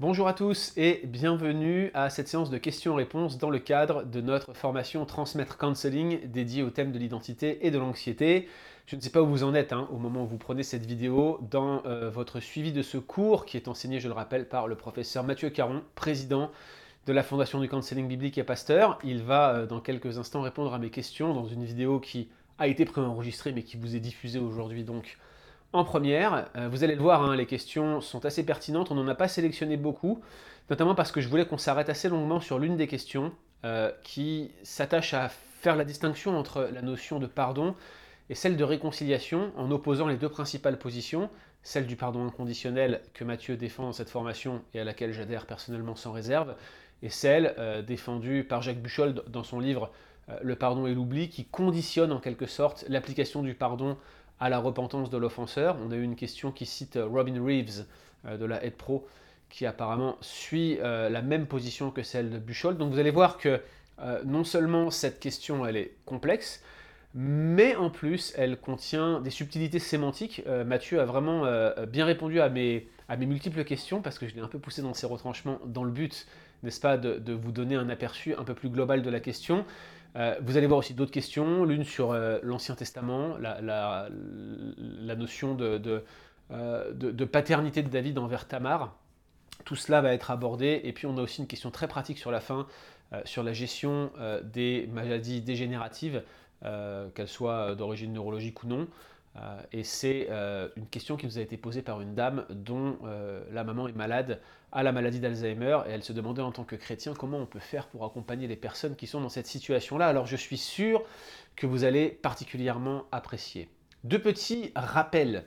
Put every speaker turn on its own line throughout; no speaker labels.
Bonjour à tous et bienvenue à cette séance de questions-réponses dans le cadre de notre formation Transmettre Counseling dédiée au thème de l'identité et de l'anxiété. Je ne sais pas où vous en êtes hein, au moment où vous prenez cette vidéo dans euh, votre suivi de ce cours qui est enseigné, je le rappelle, par le professeur Mathieu Caron, président de la Fondation du Counseling Biblique et Pasteur. Il va euh, dans quelques instants répondre à mes questions dans une vidéo qui a été préenregistrée mais qui vous est diffusée aujourd'hui donc en première. Euh, vous allez le voir, hein, les questions sont assez pertinentes. On n'en a pas sélectionné beaucoup, notamment parce que je voulais qu'on s'arrête assez longuement sur l'une des questions euh, qui s'attache à faire la distinction entre la notion de pardon et celle de réconciliation en opposant les deux principales positions, celle du pardon inconditionnel que Mathieu défend dans cette formation et à laquelle j'adhère personnellement sans réserve, et celle euh, défendue par Jacques Buchol dans son livre Le pardon et l'oubli, qui conditionne en quelque sorte l'application du pardon à la repentance de l'offenseur. On a eu une question qui cite euh, Robin Reeves euh, de la Head Pro qui apparemment suit euh, la même position que celle de Buchol. Donc vous allez voir que non seulement cette question elle est complexe, mais en plus elle contient des subtilités sémantiques. Mathieu a vraiment bien répondu à mes, à mes multiples questions parce que je l'ai un peu poussé dans ses retranchements dans le but, n'est-ce pas, de, vous donner un aperçu un peu plus global de la question. Euh, vous allez voir aussi d'autres questions, l'une sur euh, l'Ancien Testament, la, notion euh, de, paternité de David envers Tamar. Tout cela va être abordé. Et puis on a aussi une question très pratique sur la fin, sur la gestion des maladies dégénératives, qu'elles soient d'origine neurologique ou non. Et c'est une question qui nous a été posée par une dame dont la maman est malade à la maladie d'Alzheimer et elle se demandait en tant que chrétien comment on peut faire pour accompagner les personnes qui sont dans cette situation-là. Alors je suis sûr que vous allez particulièrement apprécier. Deux petits rappels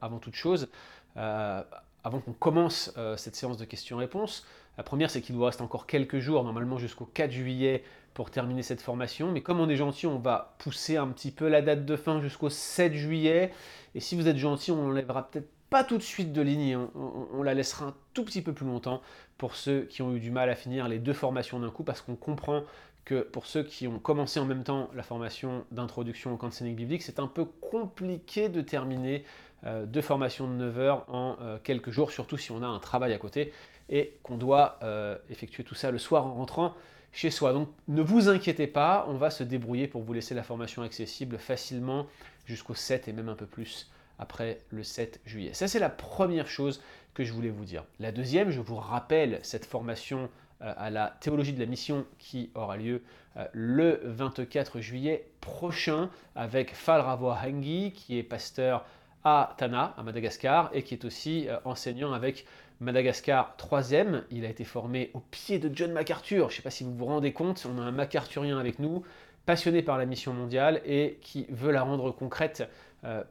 avant toute chose, avant qu'on commence cette séance de questions-réponses. La première, c'est qu'il vous reste encore quelques jours, normalement jusqu'au 4 juillet, pour terminer cette formation. Mais comme on est gentil, on va pousser un petit peu la date de fin jusqu'au 7 juillet. Et si vous êtes gentil, on n'enlèvera peut-être pas tout de suite de ligne, hein. on, la laissera un tout petit peu plus longtemps pour ceux qui ont eu du mal à finir les deux formations d'un coup, parce qu'on comprend que pour ceux qui ont commencé en même temps la formation d'introduction au counseling biblique, c'est un peu compliqué de terminer euh, deux formations de 9 heures en euh, quelques jours, surtout si on a un travail à côté et qu'on doit euh, effectuer tout ça le soir en rentrant chez soi. Donc ne vous inquiétez pas, on va se débrouiller pour vous laisser la formation accessible facilement jusqu'au 7 et même un peu plus après le 7 juillet. Ça c'est la première chose que je voulais vous dire. La deuxième, je vous rappelle cette formation euh, à la théologie de la mission qui aura lieu euh, le 24 juillet prochain avec Falravo Hangi qui est pasteur à Tana, à Madagascar, et qui est aussi euh, enseignant avec Madagascar 3e. Il a été formé au pied de John MacArthur. Je ne sais pas si vous vous rendez compte, on a un MacArthurien avec nous, passionné par la mission mondiale et qui veut la rendre concrète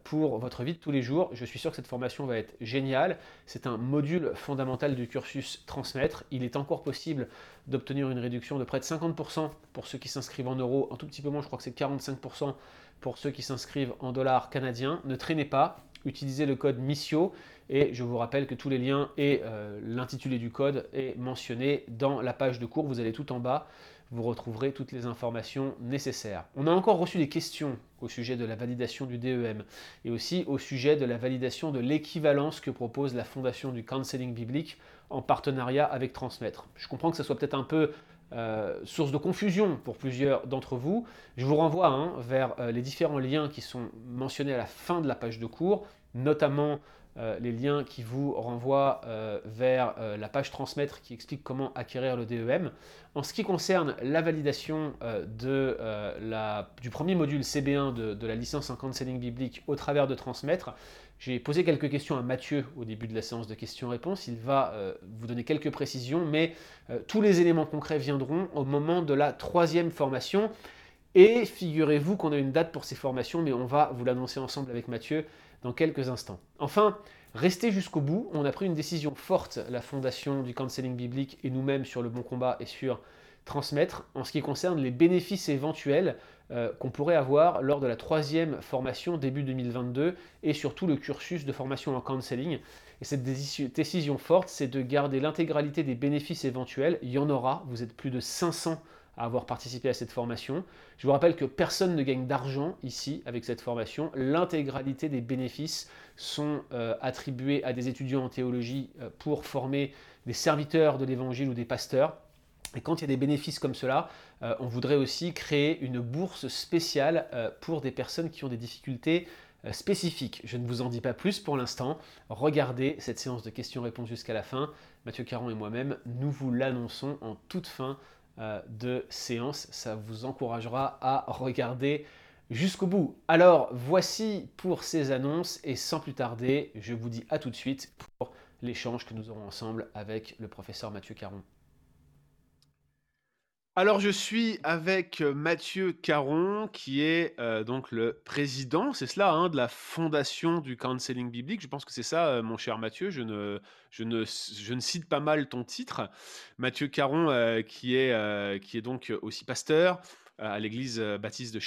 pour votre vie de tous les jours. Je suis sûr que cette formation va être géniale. C'est un module fondamental du cursus transmettre. Il est encore possible d'obtenir une réduction de près de 50% pour ceux qui s'inscrivent en euros, un tout petit peu moins, je crois que c'est 45% pour ceux qui s'inscrivent en dollars canadiens. Ne traînez pas, utilisez le code MISSIO et je vous rappelle que tous les liens et euh, l'intitulé du code est mentionné dans la page de cours. Vous allez tout en bas, vous retrouverez toutes les informations nécessaires. On a encore reçu des questions au sujet de la validation du DEM et aussi au sujet de la validation de l'équivalence que propose la Fondation du Counseling Biblique en partenariat avec Transmettre. Je comprends que ça soit peut-être un peu euh, source de confusion pour plusieurs d'entre vous. Je vous renvoie hein, vers euh, les différents liens qui sont mentionnés à la fin de la page de cours, notamment euh, les liens qui vous renvoient vers la page transmettre qui explique comment acquérir le DEM. En ce qui concerne la validation du premier module CB1 de, de la licence en counseling biblique au travers de transmettre, j'ai posé quelques questions à Mathieu au début de la séance de questions-réponses. Il va euh, vous donner quelques précisions, mais euh, tous les éléments concrets viendront au moment de la troisième formation. Et figurez-vous qu'on a une date pour ces formations, mais on va vous l'annoncer ensemble avec Mathieu dans quelques instants. Enfin, restez jusqu'au bout. On a pris une décision forte, la fondation du counseling biblique et nous-mêmes sur le bon combat et sur transmettre en ce qui concerne les bénéfices éventuels euh, qu'on pourrait avoir lors de la troisième formation début 2022 et surtout le cursus de formation en counseling. Et cette décision forte, c'est de garder l'intégralité des bénéfices éventuels. Il y en aura, vous êtes plus de 500 à avoir participé à cette formation. Je vous rappelle que personne ne gagne d'argent ici avec cette formation. L'intégralité des bénéfices sont euh, attribués à des étudiants en théologie euh, pour former des serviteurs de l'évangile ou des pasteurs. Et quand il y a des bénéfices comme cela, euh, on voudrait aussi créer une bourse spéciale pour des personnes qui ont des difficultés spécifiques. Je ne vous en dis pas plus pour l'instant. Regardez cette séance de questions-réponses jusqu'à la fin. Mathieu Caron et moi-même, nous vous l'annonçons en toute fin de séance. Ça vous encouragera à regarder jusqu'au bout. Alors voici pour ces annonces et sans plus tarder, je vous dis à tout de suite pour l'échange que nous aurons ensemble avec le professeur Mathieu Caron. Alors je suis avec euh, Mathieu Caron, qui est euh, donc le président, c'est cela, hein, de la fondation du counseling biblique. Je pense que c'est ça, euh, mon cher Mathieu. Je ne, je, ne, je ne cite pas mal ton titre. Mathieu Caron, qui, est, qui est donc aussi pasteur à l'église baptiste de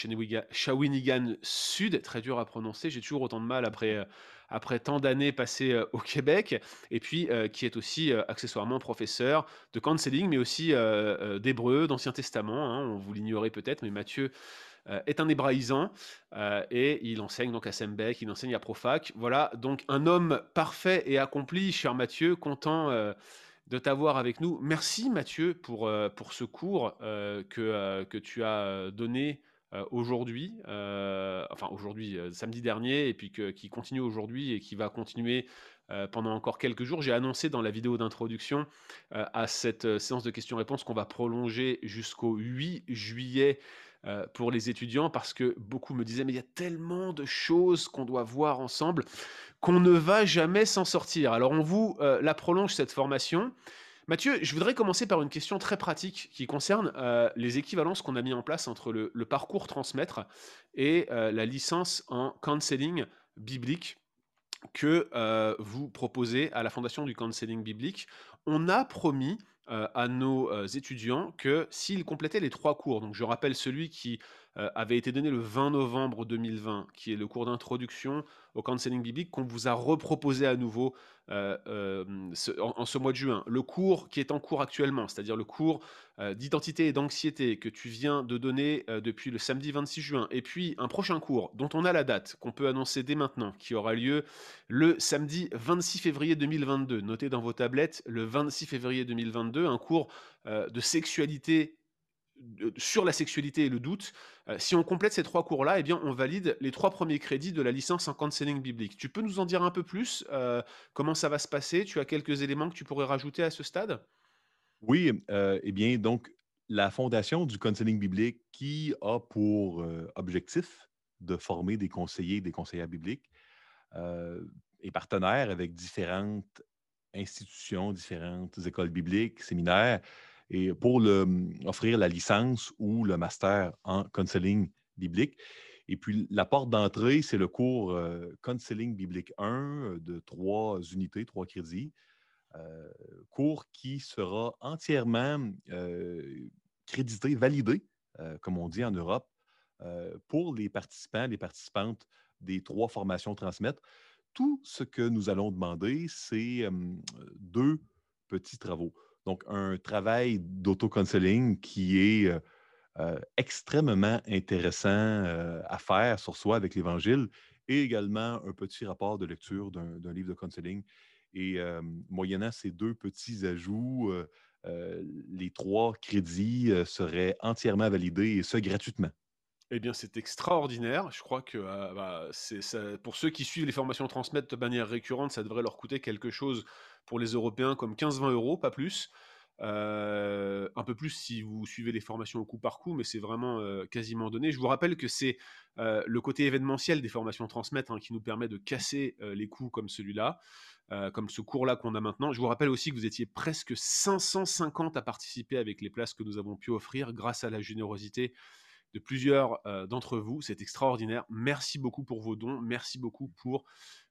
Shawinigan Sud, très dur à prononcer. J'ai toujours autant de mal après après tant d'années passées au Québec, et puis qui est aussi accessoirement professeur de counseling, mais aussi d'hébreu, d'Ancien Testament. Hein, on vous l'ignorez peut-être, mais Mathieu est un hébraïsant et il enseigne donc à Sembec, il enseigne à Profac. Voilà, donc un homme parfait et accompli, cher Mathieu, content de t'avoir avec nous. Merci Mathieu pour, pour ce cours que, que tu as donné euh, aujourd'hui, euh, enfin aujourd'hui, euh, samedi dernier, et puis qui continue aujourd'hui et qui va continuer pendant encore quelques jours. J'ai annoncé dans la vidéo d'introduction à cette séance de questions-réponses qu'on va prolonger jusqu'au 8 juillet pour les étudiants parce que beaucoup me disaient mais il y a tellement de choses qu'on doit voir ensemble qu'on ne va jamais s'en sortir. Alors on vous la prolonge cette formation. Mathieu, je voudrais commencer par une question très pratique qui concerne euh, les équivalences qu'on a mis en place entre le, parcours transmettre et euh, la licence en counseling biblique que euh, vous proposez à la Fondation du counseling biblique. On a promis à nos étudiants que s'ils complétaient les trois cours, donc je rappelle celui qui avait été donné le 20 novembre 2020, qui est le cours d'introduction au counseling biblique, qu'on vous a reproposé à nouveau euh, euh, en, ce mois de juin, le cours qui est en cours actuellement, c'est-à-dire le cours euh, d'identité et d'anxiété que tu viens de donner depuis le samedi 26 juin, et puis un prochain cours dont on a la date, qu'on peut annoncer dès maintenant, qui aura lieu le samedi 26 février 2022. Notez dans vos tablettes le 26 février 2022, un cours de sexualité sur la sexualité et le doute, euh, si on complète ces trois cours-là, eh bien, on valide les trois premiers crédits de la licence en counseling biblique. Tu peux nous en dire un peu plus euh, Comment ça va se passer? Tu as quelques éléments que tu pourrais rajouter à ce stade?
Oui, euh, eh bien, donc, la fondation du counseling biblique qui a pour objectif de former des conseillers, des conseillères bibliques, est partenaire avec différentes institutions, différentes écoles bibliques, séminaires, et pour mmh, offrir la licence ou le master en counseling biblique. Et puis, la porte d'entrée, c'est le cours euh, Counseling biblique 1 euh, de trois unités, trois crédits. Euh, cours qui sera entièrement crédité, validé, comme on dit en Europe, pour les participants, les participantes des trois formations transmettre. Tout ce que nous allons demander, c'est deux petits travaux. Donc, un travail d'auto-counseling qui est euh, euh, extrêmement intéressant euh, à faire sur soi avec l'Évangile et également un petit rapport de lecture d'un livre de counseling. Et moyennant ces deux petits ajouts, les trois crédits seraient entièrement validés et ce gratuitement.
Eh bien, c'est extraordinaire. Je crois que bah, pour ceux qui suivent les formations transmettre de manière récurrente, ça devrait leur coûter quelque chose pour les Européens comme 15-20 euros, pas plus. Euh, un peu plus si vous suivez les formations au coup par coup, mais c'est vraiment euh, quasiment donné. Je vous rappelle que c'est euh, le côté événementiel des formations transmettre hein, qui nous permet de casser les coûts comme celui-là, comme ce cours-là qu'on a maintenant. Je vous rappelle aussi que vous étiez presque 550 à participer avec les places que nous avons pu offrir grâce à la générosité de plusieurs d'entre vous. C'est extraordinaire. Merci beaucoup pour vos dons. Merci beaucoup pour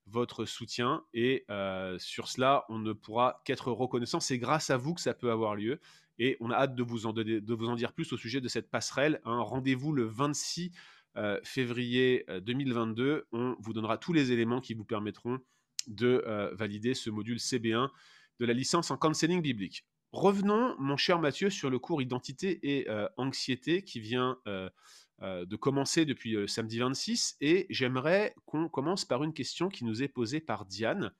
votre soutien. Et euh, sur cela, on ne pourra qu'être reconnaissant. C'est grâce à vous que ça peut avoir lieu. Et on a hâte de vous en, de vous en dire plus au sujet de cette passerelle. Hein. Rendez-vous le 26 euh, février 2022. Euh, on vous donnera tous les éléments qui vous permettront de valider ce module CB1 de la licence en counseling biblique. Revenons, mon cher Mathieu, sur le cours Identité et euh, Anxiété qui vient euh, euh, de commencer depuis samedi 26. Et j'aimerais qu'on commence par une question qui nous est posée par Diane.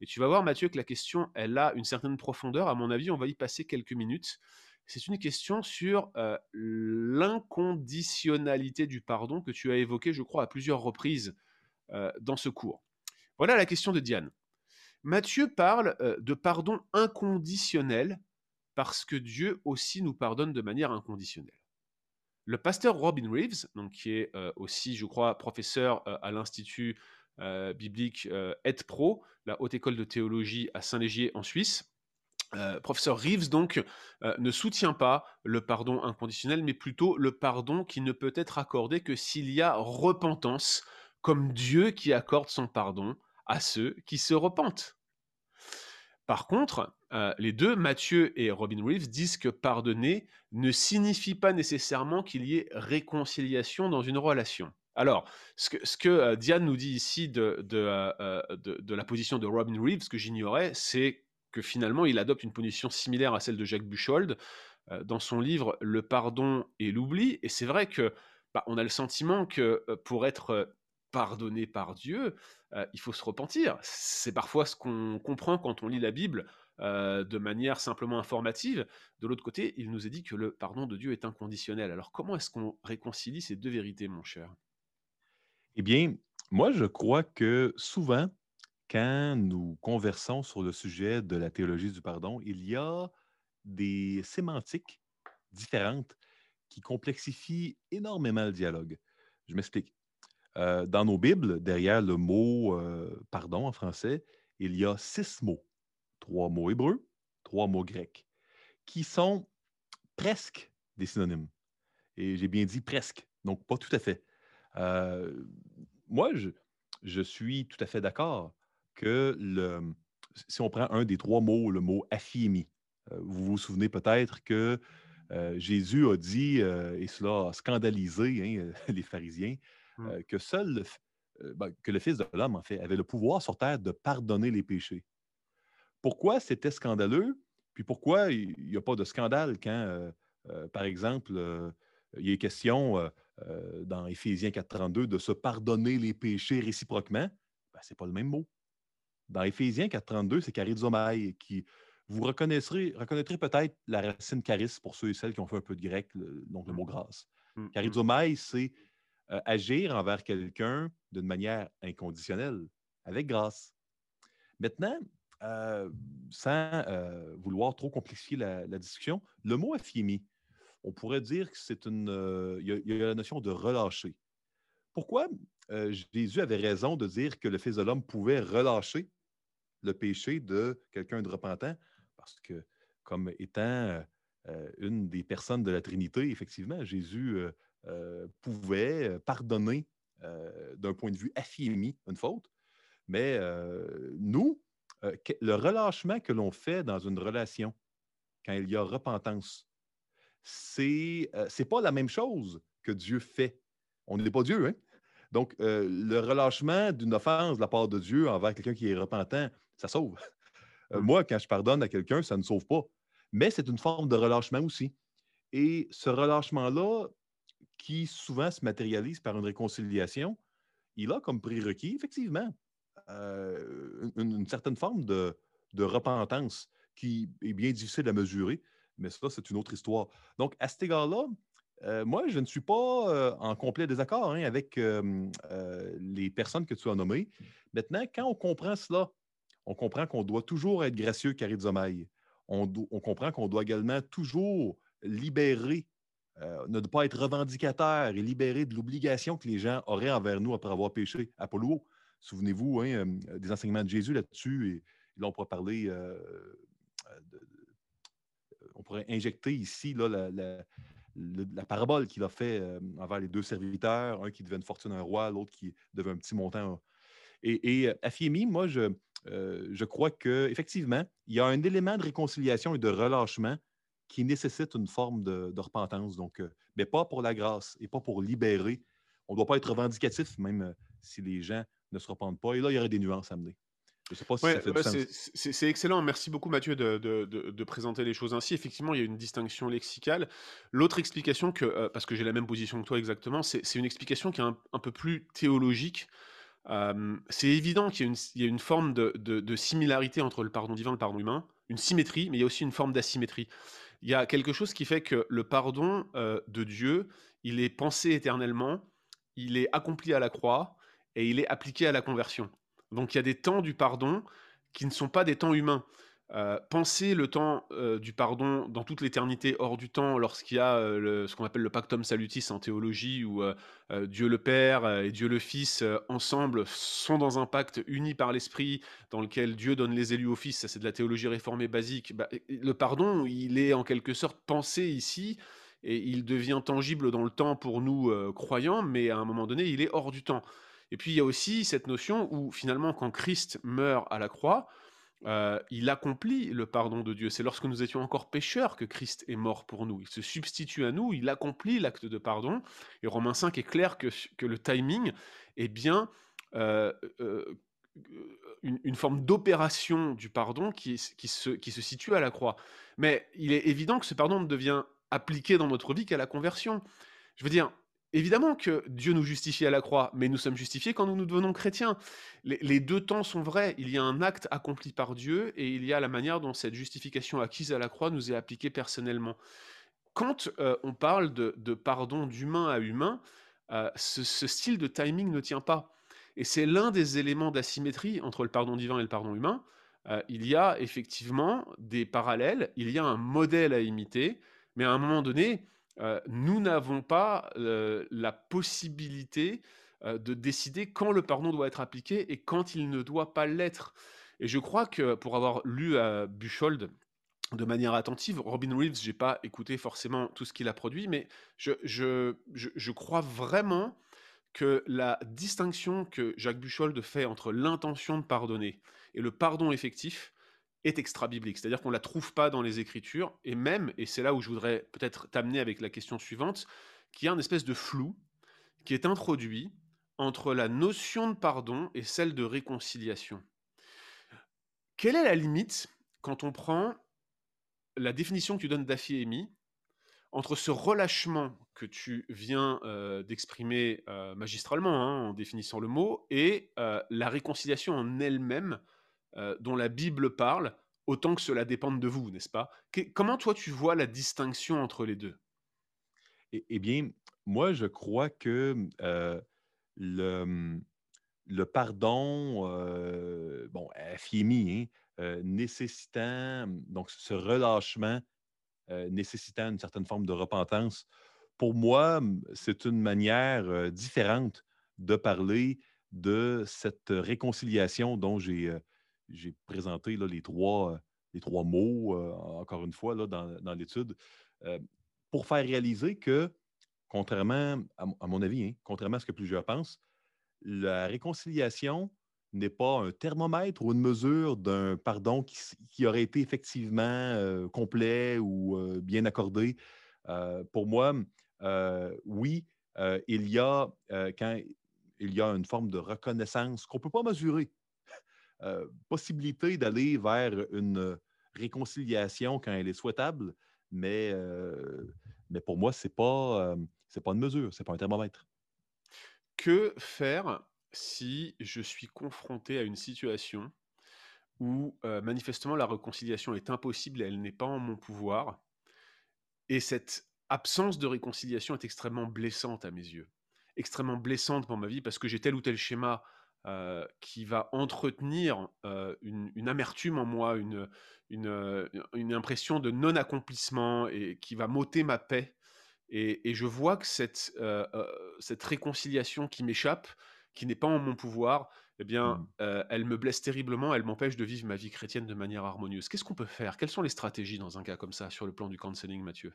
Et tu vas voir, Mathieu, que la question, elle a une certaine profondeur. À mon avis, on va y passer quelques minutes. C'est une question sur l'inconditionnalité du pardon que tu as évoqué, je crois, à plusieurs reprises dans ce cours. Voilà la question de Diane. Mathieu parle de pardon inconditionnel parce que Dieu aussi nous pardonne de manière inconditionnelle. Le pasteur Robin Reeves, donc, qui est aussi, je crois, professeur à l'Institut biblique Ed Pro, la haute école de théologie à Saint-Légier en Suisse, professeur Reeves, donc, ne soutient pas le pardon inconditionnel, mais plutôt le pardon qui ne peut être accordé que s'il y a repentance, comme Dieu qui accorde son pardon à ceux qui se repentent. Par contre, les deux, Mathieu et Robin Reeves, disent que pardonner ne signifie pas nécessairement qu'il y ait réconciliation dans une relation. Alors, ce que, Diane nous dit ici de, de, la position de Robin Reeves, que j'ignorais, c'est que finalement, il adopte une position similaire à celle de Jacques Buchold dans son livre Le pardon et l'oubli. Et c'est vrai que bah, on a le sentiment que pour être pardonné par Dieu, il faut se repentir. C'est parfois ce qu'on comprend quand on lit la Bible de manière simplement informative. De l'autre côté, il nous est dit que le pardon de Dieu est inconditionnel. Alors comment est-ce qu'on réconcilie ces deux vérités, mon cher?
Eh bien, moi, je crois que souvent, quand nous conversons sur le sujet de la théologie du pardon, il y a des sémantiques différentes qui complexifient énormément le dialogue. Je m'explique. Euh, dans nos Bibles, derrière le mot euh, pardon en français, il y a six mots. Trois mots hébreux, trois mots grecs, qui sont presque des synonymes. Et j'ai bien dit presque, donc pas tout à fait. Euh, moi, je, suis tout à fait d'accord que si on prend un des trois mots, le mot aphiémie, vous vous souvenez peut-être que Jésus a dit, et cela a scandalisé hein, les pharisiens. Euh, que seul le, euh, ben, que le Fils de l'homme, en fait, avait le pouvoir sur terre de pardonner les péchés. Pourquoi c'était scandaleux? Puis pourquoi il n'y a pas de scandale quand, euh, par exemple, il est question dans Éphésiens 4.32 de se pardonner les péchés réciproquement? Ben, ce n'est pas le même mot. Dans Éphésiens 4.32, c'est charizomai qui, vous reconnaîtrez, reconnaîtrez peut-être la racine charis pour ceux et celles qui ont fait un peu de grec, donc le mot grâce. Mmh, charizomai, c'est euh, agir envers quelqu'un d'une manière inconditionnelle, avec grâce. Maintenant, euh, sans euh, vouloir trop complexifier la, discussion, le mot affirmé, on pourrait dire que c'est une. Il y, a la notion de relâcher. Pourquoi Jésus avait raison de dire que le Fils de l'homme pouvait relâcher le péché de quelqu'un de repentant? Parce que, comme étant une des personnes de la Trinité, effectivement, Jésus pouvait euh, pardonner euh, d'un point de vue affirmé une faute. Mais nous, le relâchement que l'on fait dans une relation, quand il y a repentance, c'est n'est pas la même chose que Dieu fait. On n'est pas Dieu, hein? Donc, le relâchement d'une offense de la part de Dieu envers quelqu'un qui est repentant, ça sauve. Mmh. moi, quand je pardonne à quelqu'un, ça ne sauve pas. Mais c'est une forme de relâchement aussi. Et ce relâchement-là, qui souvent se matérialise par une réconciliation, il a comme prérequis, effectivement, euh, une, certaine forme de, repentance qui est bien difficile à mesurer, mais ça, c'est une autre histoire. Donc, à cet égard-là, euh, moi, je ne suis pas euh, en complet désaccord hein, avec les personnes que tu as nommées. Maintenant, quand on comprend cela, on comprend qu'on doit toujours être gracieux, charizomai. On, on comprend qu'on doit également toujours libérer euh, ne pas être revendicateur et libéré de l'obligation que les gens auraient envers nous après avoir péché. Apollo, souvenez-vous hein, euh, des enseignements de Jésus là-dessus. Et, là, on pourrait parler, euh, on pourrait injecter ici la, parabole qu'il a fait envers les deux serviteurs, un qui devait une fortune un roi, l'autre qui devait un petit montant. Et, et moi, je, je crois qu'effectivement, il y a un élément de réconciliation et de relâchement qui nécessite une forme de, repentance. Donc, euh, mais pas pour la grâce et pas pour libérer. On ne doit pas être revendicatif, même euh, si les gens ne se repentent pas. Et là, il y aurait des nuances à amener. Je sais pas si ça fait sens.
c'est excellent. Merci beaucoup, Mathieu, de, de- de- de présenter les choses ainsi. Effectivement, il y a une distinction lexicale. L'autre explication, que, euh, parce que j'ai la même position que toi exactement, c'est une explication qui est un, un peu plus théologique. Euh, c'est évident qu'il y, a une- il y a une forme de, de- de similarité entre le pardon divin et le pardon humain, une symétrie, mais il y a aussi une forme d'asymétrie. Il y a quelque chose qui fait que le pardon euh, de Dieu, il est pensé éternellement, il est accompli à la croix et il est appliqué à la conversion. Donc il y a des temps du pardon qui ne sont pas des temps humains. Euh, penser le temps euh, du pardon dans toute l'éternité hors du temps, lorsqu'il y a euh, ce qu'on appelle le pactum salutis en théologie, où Dieu le Père et Dieu le Fils ensemble sont dans un pacte uni par l'Esprit, dans lequel Dieu donne les élus au Fils, ça c'est de la théologie réformée basique. Bah, le pardon, il est en quelque sorte pensé ici, et il devient tangible dans le temps pour nous croyants, mais à un moment donné, il est hors du temps. Et puis il y a aussi cette notion où finalement, quand Christ meurt à la croix, euh, il accomplit le pardon de Dieu. C'est lorsque nous étions encore pécheurs que Christ est mort pour nous. Il se substitue à nous, il accomplit l'acte de pardon. Et Romains 5 est clair que, que le timing est bien euh, euh, une, forme d'opération du pardon qui, qui, se, qui se situe à la croix. Mais il est évident que ce pardon ne devient appliqué dans notre vie qu'à la conversion. Je veux dire, Évidemment que Dieu nous justifie à la croix, mais nous sommes justifiés quand nous nous devenons chrétiens. Les, deux temps sont vrais. Il y a un acte accompli par Dieu et il y a la manière dont cette justification acquise à la croix nous est appliquée personnellement. Quand euh, on parle de, pardon d'humain à humain, euh, ce, ce style de timing ne tient pas. Et c'est l'un des éléments d'asymétrie entre le pardon divin et le pardon humain. Euh, il y a effectivement des parallèles, il y a un modèle à imiter, mais à un moment donné, euh, nous n'avons pas euh, la possibilité euh, de décider quand le pardon doit être appliqué et quand il ne doit pas l'être. Et je crois que pour avoir lu à Buchold de manière attentive, Robin Reeves, j'ai pas écouté forcément tout ce qu'il a produit, mais je, je, crois vraiment que la distinction que Jacques Buchold fait entre l'intention de pardonner et le pardon effectif, est extra-biblique, c'est-à-dire qu'on ne la trouve pas dans les Écritures, et même, et c'est là où je voudrais peut-être t'amener avec la question suivante, qu'il y a une espèce de flou qui est introduit entre la notion de pardon et celle de réconciliation. Quelle est la limite quand on prend la définition que tu donnes d'Afi et Amy entre ce relâchement que tu viens euh, d'exprimer euh, magistralement hein, en définissant le mot et euh, la réconciliation en elle-même euh, dont la Bible parle, autant que cela dépende de vous, n'est-ce pas? Comment toi tu vois la distinction entre les deux?
Eh, eh, bien, moi, je crois que euh, le, pardon, euh, bon, FIMI, hein, nécessitant, donc ce relâchement nécessitant une certaine forme de repentance, pour moi, c'est une manière différente de parler de cette réconciliation dont j'ai j'ai présenté les, trois, les trois mots, euh, encore une fois, dans, dans l'étude, euh, pour faire réaliser que, contrairement, à, mon avis, hein, contrairement à ce que plusieurs pensent, la réconciliation n'est pas un thermomètre ou une mesure d'un pardon qui, qui, aurait été effectivement euh, complet ou euh, bien accordé. Euh, pour moi, oui, il y a, quand il y a une forme de reconnaissance qu'on ne peut pas mesurer, euh, possibilité d'aller vers une réconciliation quand elle est souhaitable, mais, euh, mais pour moi, ce n'est pas, euh, pas une mesure, ce n'est pas un thermomètre.
Que faire si je suis confronté à une situation où euh, manifestement la réconciliation est impossible et elle n'est pas en mon pouvoir, et cette absence de réconciliation est extrêmement blessante à mes yeux, extrêmement blessante pour ma vie parce que j'ai tel ou tel schéma euh, qui va entretenir euh, une, une, amertume en moi, une, une, une impression de non-accomplissement et qui va m'ôter ma paix. Et, et, je vois que cette, euh, cette réconciliation qui m'échappe, qui n'est pas en mon pouvoir, eh bien, mmh. elle me blesse terriblement, elle m'empêche de vivre ma vie chrétienne de manière harmonieuse. Qu'est-ce qu'on peut faire? Quelles sont les stratégies dans un cas comme ça, sur le plan du counseling, Mathieu?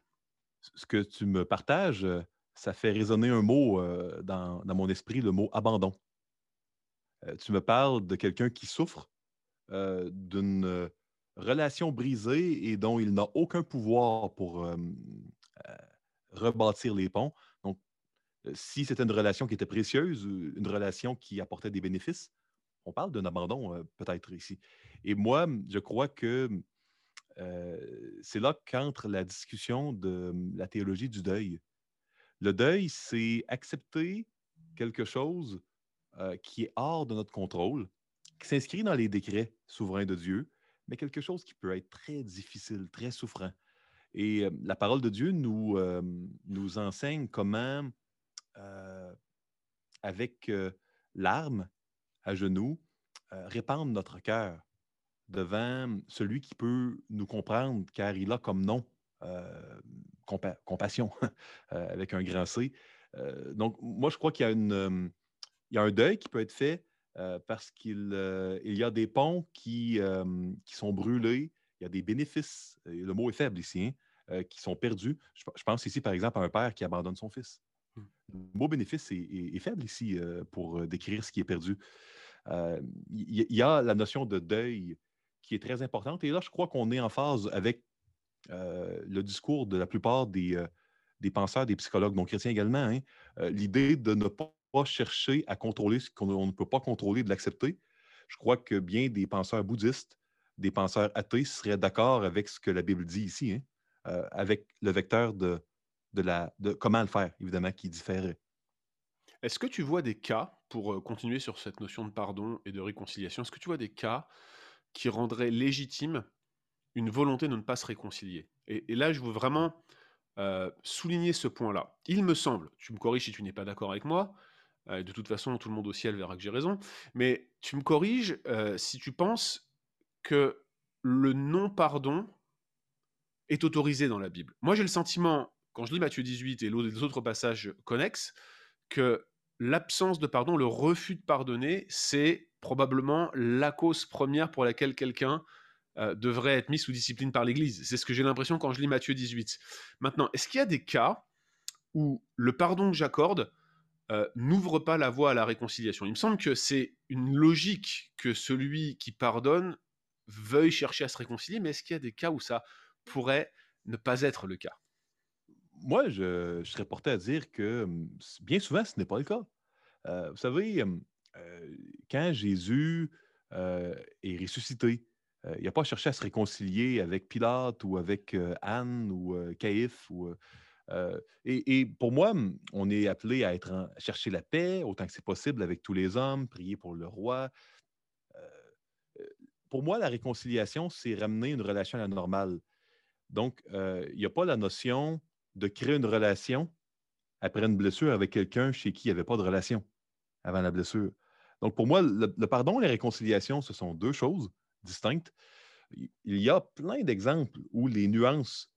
Ce que tu me partages, ça fait résonner un mot dans, dans mon esprit, le mot abandon. Euh, tu me parles de quelqu'un qui souffre euh, d'une euh, relation brisée et dont il n'a aucun pouvoir pour rebâtir les ponts. Donc, si c'était une relation qui était précieuse, une relation qui apportait des bénéfices, on parle d'un abandon peut-être ici. Et moi, je crois que c'est là qu'entre la discussion de la théologie du deuil. Le deuil, c'est accepter quelque chose qui est hors de notre contrôle, qui s'inscrit dans les décrets souverains de Dieu, mais quelque chose qui peut être très difficile, très souffrant. Et la parole de Dieu nous, nous enseigne comment, avec larmes à genoux, répandre notre cœur devant celui qui peut nous comprendre, car il a comme nom compassion, avec un grand C. donc, moi, je crois qu'il y, a une, il y a un deuil qui peut être fait parce qu'il il y a des ponts qui, qui sont brûlés, il y a des bénéfices, le mot est faible ici, hein, qui sont perdus. Je, pense ici, par exemple, à un père qui abandonne son fils. Mmh. Le mot bénéfice est, faible ici pour décrire ce qui est perdu. Il y, a la notion de deuil qui est très importante. Et là, je crois qu'on est en phase avec le discours de la plupart des, des penseurs, des psychologues non chrétiens également. Hein. L'idée de ne pas chercher à contrôler ce qu'on ne peut pas contrôler, de l'accepter. Je crois que bien des penseurs bouddhistes, des penseurs athées seraient d'accord avec ce que la Bible dit ici, hein, avec le vecteur de, de, la, de comment le faire, évidemment, qui différerait.
Est-ce que tu vois des cas, pour continuer sur cette notion de pardon et de réconciliation, est-ce que tu vois des cas qui rendraient légitime une volonté de ne pas se réconcilier? Et, là, je veux vraiment souligner ce point-là. Il me semble, tu me corriges si tu n'es pas d'accord avec moi, de toute façon, tout le monde au ciel verra que j'ai raison, mais tu me corriges si tu penses que le non-pardon est autorisé dans la Bible. Moi, j'ai le sentiment, quand je lis Matthieu 18 et les autres passages connexes, que l'absence de pardon, le refus de pardonner, c'est probablement la cause première pour laquelle quelqu'un euh, devrait être mis sous discipline par l'Église. C'est ce que j'ai l'impression quand je lis Matthieu 18. Maintenant, est-ce qu'il y a des cas où le pardon que j'accorde euh, n'ouvre pas la voie à la réconciliation Il me semble que c'est une logique que celui qui pardonne veuille chercher à se réconcilier, mais est-ce qu'il y a des cas où ça pourrait ne pas être le cas?
Moi, je, serais porté à dire que hum, bien souvent, ce n'est pas le cas. Euh, vous savez, hum, quand Jésus est ressuscité, il n'a pas cherché à se réconcilier avec Pilate ou avec Anne ou Caïphe. Ou, et, pour moi, on est appelé à, être chercher la paix autant que c'est possible avec tous les hommes, prier pour le roi. pour moi, la réconciliation, c'est ramener une relation à la normale. Donc, il n'y a pas la notion de créer une relation après une blessure avec quelqu'un chez qui il n'y avait pas de relation avant la blessure. Donc, pour moi, le, pardon et la réconciliation, ce sont deux choses distinctes. Il y a plein d'exemples où les nuances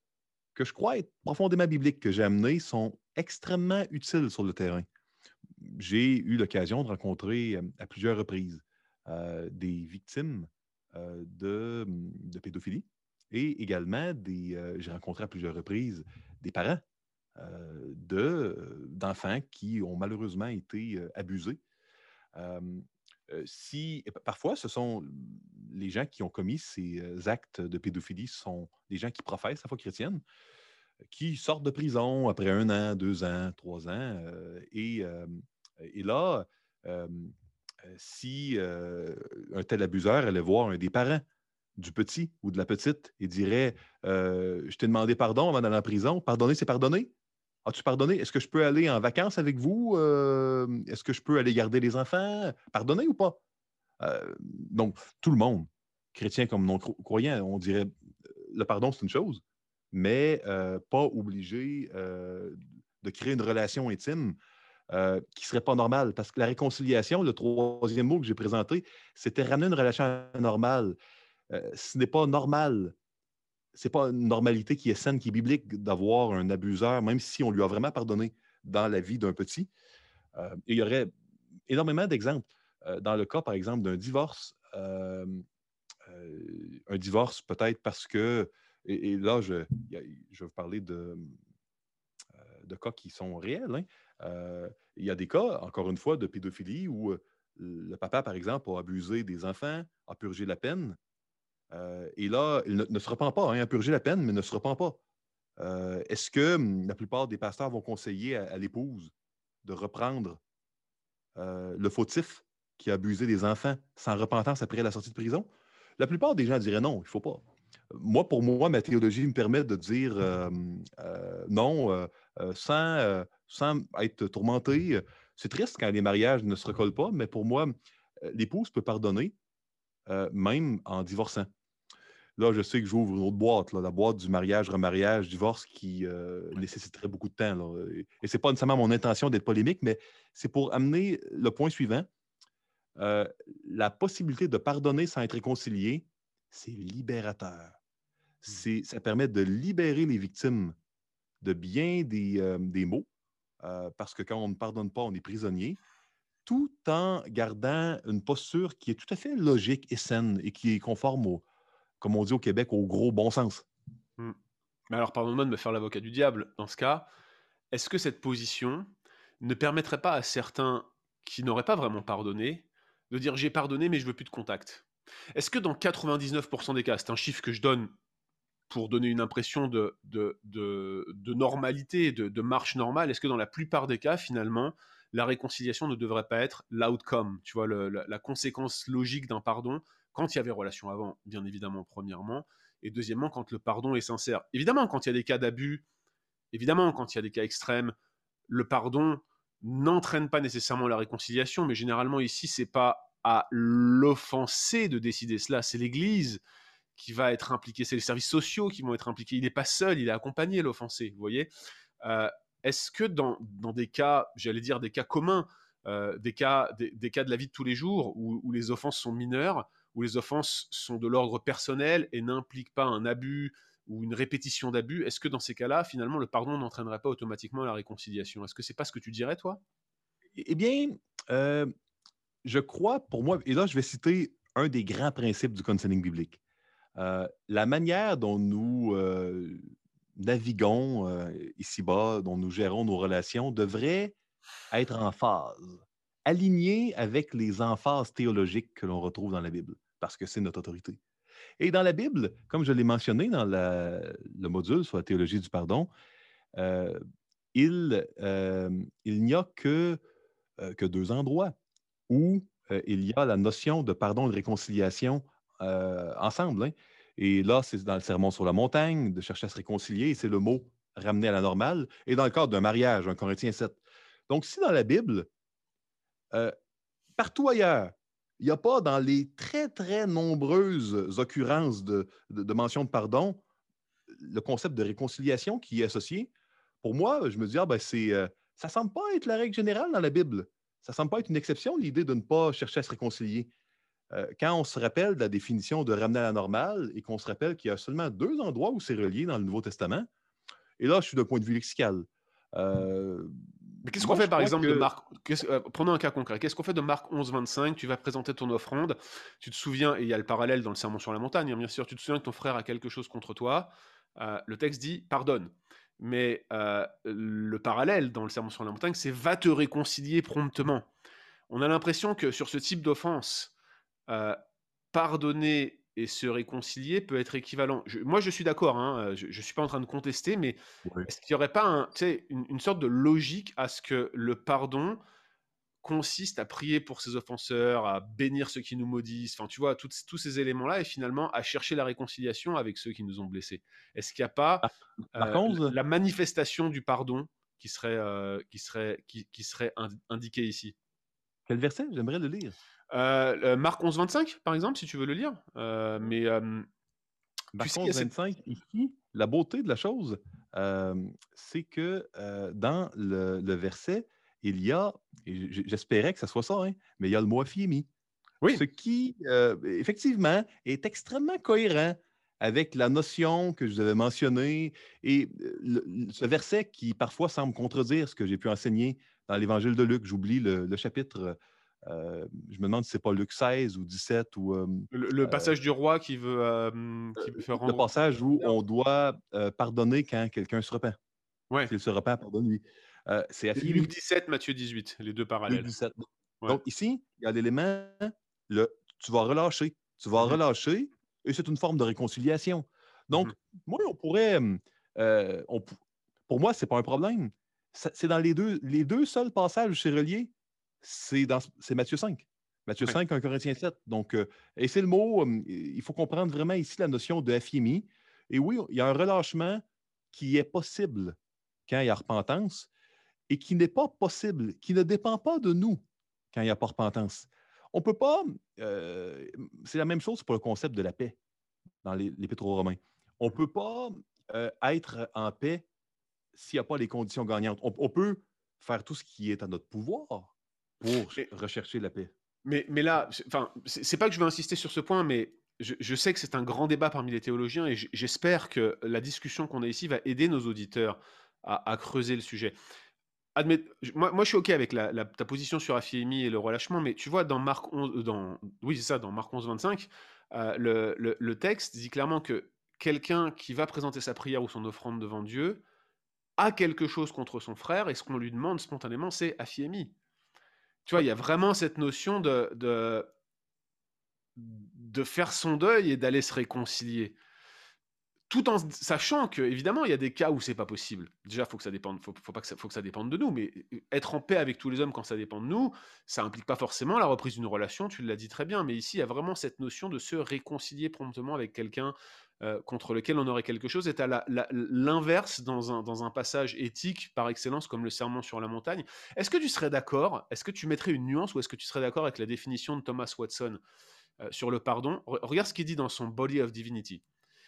que je crois être profondément bibliques que j'ai amenées sont extrêmement utiles sur le terrain. J'ai eu l'occasion de rencontrer euh, à plusieurs reprises euh, des victimes euh, de, pédophilie et également des, j'ai rencontré à plusieurs reprises des parents d'enfants qui ont malheureusement été abusés si, parfois, ce sont les gens qui ont commis ces actes de pédophilie sont des gens qui professent la foi chrétienne, qui sortent de prison après un an, deux ans, trois ans. et, et, là, si un tel abuseur allait voir un des parents du petit ou de la petite et dirait Je t'ai demandé pardon avant d'aller en prison, pardonner, c'est pardonner. As-tu pardonné? Est-ce que je peux aller en vacances avec vous? Euh, est-ce que je peux aller garder les enfants? Pardonner ou pas? Euh, donc, tout le monde, chrétien comme non-croyant, on dirait le pardon, c'est une chose, mais euh, pas obligé de créer une relation intime qui ne serait pas normale. Parce que la réconciliation, le troisième mot que j'ai présenté, c'était ramener une relation normale. ce n'est pas normal c'est pas une normalité qui est saine, qui est biblique d'avoir un abuseur, même si on lui a vraiment pardonné dans la vie d'un petit. Euh, il y aurait énormément d'exemples. Euh, dans le cas, par exemple, d'un divorce, euh, un divorce peut-être parce que, et, là, je, vais vous parler de, de cas qui sont réels. Hein. il y a des cas, encore une fois, de pédophilie où le papa, par exemple, a abusé des enfants, a purgé la peine, euh, et là, il ne, se reprend pas, hein, a purgé la peine, mais ne se reprend pas. Euh, est-ce que hum, la plupart des pasteurs vont conseiller à, l'épouse de reprendre euh, le fautif qui a abusé des enfants sans repentance après la sortie de prison? La plupart des gens diraient non, il ne faut pas. Moi, pour moi, ma théologie me permet de dire non sans, sans, être tourmenté. C'est triste quand les mariages ne se recollent pas, mais pour moi, l'épouse peut pardonner même en divorçant. Là, je sais que j'ouvre une autre boîte, la boîte du mariage, remariage, divorce qui nécessiterait beaucoup de temps. Et ce n'est pas nécessairement mon intention d'être polémique, mais c'est pour amener le point suivant. la possibilité de pardonner sans être réconcilié, c'est libérateur. Mmh. Ça permet de libérer les victimes de bien des, euh, maux, euh, parce que quand on ne pardonne pas, on est prisonnier, tout en gardant une posture qui est tout à fait logique et saine et qui est conforme, au, comme on dit au Québec, au gros bon sens.
Mmh. Mais alors, pardonne-moi de me faire l'avocat du diable. Dans ce cas, est-ce que cette position ne permettrait pas à certains qui n'auraient pas vraiment pardonné de dire j'ai pardonné mais je veux plus de contact? Est-ce que dans 99% des cas, c'est un chiffre que je donne pour donner une impression de, normalité, de, marche normale, est-ce que dans la plupart des cas, finalement, la réconciliation ne devrait pas être l'outcome, tu vois, la, conséquence logique d'un pardon, quand il y avait relation avant, bien évidemment, premièrement, et deuxièmement, quand le pardon est sincère. Évidemment, quand il y a des cas d'abus, évidemment, quand il y a des cas extrêmes, le pardon n'entraîne pas nécessairement la réconciliation, mais généralement ici, c'est pas à l'offensé de décider cela. C'est l'Église qui va être impliquée, c'est les services sociaux qui vont être impliqués. Il n'est pas seul, il est accompagné, l'offensé, vous voyez. Euh, est-ce que dans, des cas, j'allais dire des cas communs, euh, des, cas, des, cas de la vie de tous les jours, où, les offenses sont mineures, où les offenses sont de l'ordre personnel et n'impliquent pas un abus ou une répétition d'abus, est-ce que dans ces cas-là, finalement, le pardon n'entraînerait pas automatiquement la réconciliation? Est-ce que c'est pas ce que tu dirais, toi?
Eh bien, euh, je crois, pour moi, et là, je vais citer un des grands principes du counseling biblique. Euh, la manière dont nous euh, naviguons ici-bas, dont nous gérons nos relations, devrait être en phase, alignée avec les emphases théologiques que l'on retrouve dans la Bible, parce que c'est notre autorité. Et dans la Bible, comme je l'ai mentionné dans le module sur la théologie du pardon, il, il n'y a que, que deux endroits où il y a la notion de pardon et de réconciliation ensemble. Hein. Et là, c'est dans le sermon sur la montagne, de chercher à se réconcilier, c'est le mot ramener à la normale. Et dans le cadre d'un mariage, un Corinthiens 7. Donc, si dans la Bible, partout ailleurs, il n'y a pas dans les très, très nombreuses occurrences de, de, mention de pardon le concept de réconciliation qui est associé, pour moi, je me dis, ah, ben, c'est, ça ne semble pas être la règle générale dans la Bible ça ne semble pas être une exception, l'idée de ne pas chercher à se réconcilier. Euh, quand on se rappelle de la définition de ramener à la normale et qu'on se rappelle qu'il y a seulement deux endroits où c'est relié dans le Nouveau Testament, et là, je suis d'un point de vue lexical.
Euh, Mais qu'est-ce qu'on fait, par exemple, de Marc euh, Prenons un cas concret. Qu'est-ce qu'on fait de Marc 11, 25 Tu vas présenter ton offrande. Tu te souviens, et il y a le parallèle dans le Sermon sur la montagne, hein, bien sûr, tu te souviens que ton frère a quelque chose contre toi. le texte dit pardonne. Mais euh, le parallèle dans le Sermon sur la montagne, c'est va te réconcilier promptement. On a l'impression que sur ce type d'offense, euh, pardonner et se réconcilier peut être équivalent. moi, je suis d'accord, hein, je ne suis pas en train de contester, mais est-ce qu'il n'y aurait pas une, sorte de logique à ce que le pardon consiste à prier pour ses offenseurs, à bénir ceux qui nous maudissent, enfin tu vois, tous ces éléments-là, et finalement à chercher la réconciliation avec ceux qui nous ont blessés? Est-ce qu'il n'y a pas ah, euh, la manifestation du pardon qui serait, euh, qui serait, qui, serait indiquée ici?
Quel verset? J'aimerais le lire.
Euh, Marc 11, 25, par exemple, si tu veux le lire. mais
Marc 11, 25, ici, la beauté de la chose, c'est que dans le verset, il y a, j'espérais que ce soit ça, hein, mais il y a le mot affirmé. Oui. Ce qui, euh, effectivement, est extrêmement cohérent avec la notion que je vous avais mentionnée et euh, ce verset qui parfois semble contredire ce que j'ai pu enseigner dans l'Évangile de Luc. J'oublie le, chapitre. Euh, je me demande si c'est pas Luc 16 ou 17 ou.
le, passage du roi qui veut,
qui faire rendre. Le passage où on doit pardonner quand quelqu'un se repent.
Ouais.
S'il se repent, pardonne-lui.
Euh, c'est Luc 17, Matthieu 18, les deux parallèles. Luc 17.
Donc ici, il y a l'élément, le, tu vas relâcher. Tu vas mmh relâcher et c'est une forme de réconciliation. Donc, mmh moi, on pourrait. Euh, pour moi, ce n'est pas un problème. C'est dans les deux, les deux seuls passages où c'est relié, c'est Matthieu 5. Matthieu 5, 1 Corinthiens 7. Donc, euh, et c'est le mot, euh, il faut comprendre vraiment ici la notion de FIMI. Et oui, il y a un relâchement qui est possible quand il y a repentance et qui n'est pas possible, qui ne dépend pas de nous quand il n'y a pas repentance. On ne peut pas, euh, c'est la même chose pour le concept de la paix dans l'Épître aux Romains. On ne peut pas être en paix s'il n'y a pas les conditions gagnantes. On, peut faire tout ce qui est à notre pouvoir pour rechercher la paix.
Mais, mais là, enfin, c'est pas que je veux insister sur ce point, mais je, sais que c'est un grand débat parmi les théologiens et j'espère que la discussion qu'on a ici va aider nos auditeurs à, creuser le sujet. moi, moi, je suis OK avec la, ta position sur Afiemi et le relâchement, mais tu vois, dans Marc 11, dans, oui, c'est ça, dans Marc 11, 25, euh, le, le, le, texte dit clairement que quelqu'un qui va présenter sa prière ou son offrande devant Dieu a quelque chose contre son frère et ce qu'on lui demande spontanément, c'est Afiemi. Tu vois, il y a vraiment cette notion de, de, faire son deuil et d'aller se réconcilier. Tout en sachant que, évidemment, il y a des cas où c'est pas possible. Déjà, faut que ça dépende, faut, que ça, faut que ça dépende de nous. Mais être en paix avec tous les hommes quand ça dépend de nous, ça implique pas forcément la reprise d'une relation. Tu l'as dit très bien. Mais ici, il y a vraiment cette notion de se réconcilier promptement avec quelqu'un euh, contre lequel on aurait quelque chose, est à l'inverse dans un, passage éthique par excellence comme le serment sur la montagne. Est-ce que tu serais d'accord Est-ce que tu mettrais une nuance ou est-ce que tu serais d'accord avec la définition de Thomas Watson euh, sur le pardon? Regarde ce qu'il dit dans son Body of Divinity.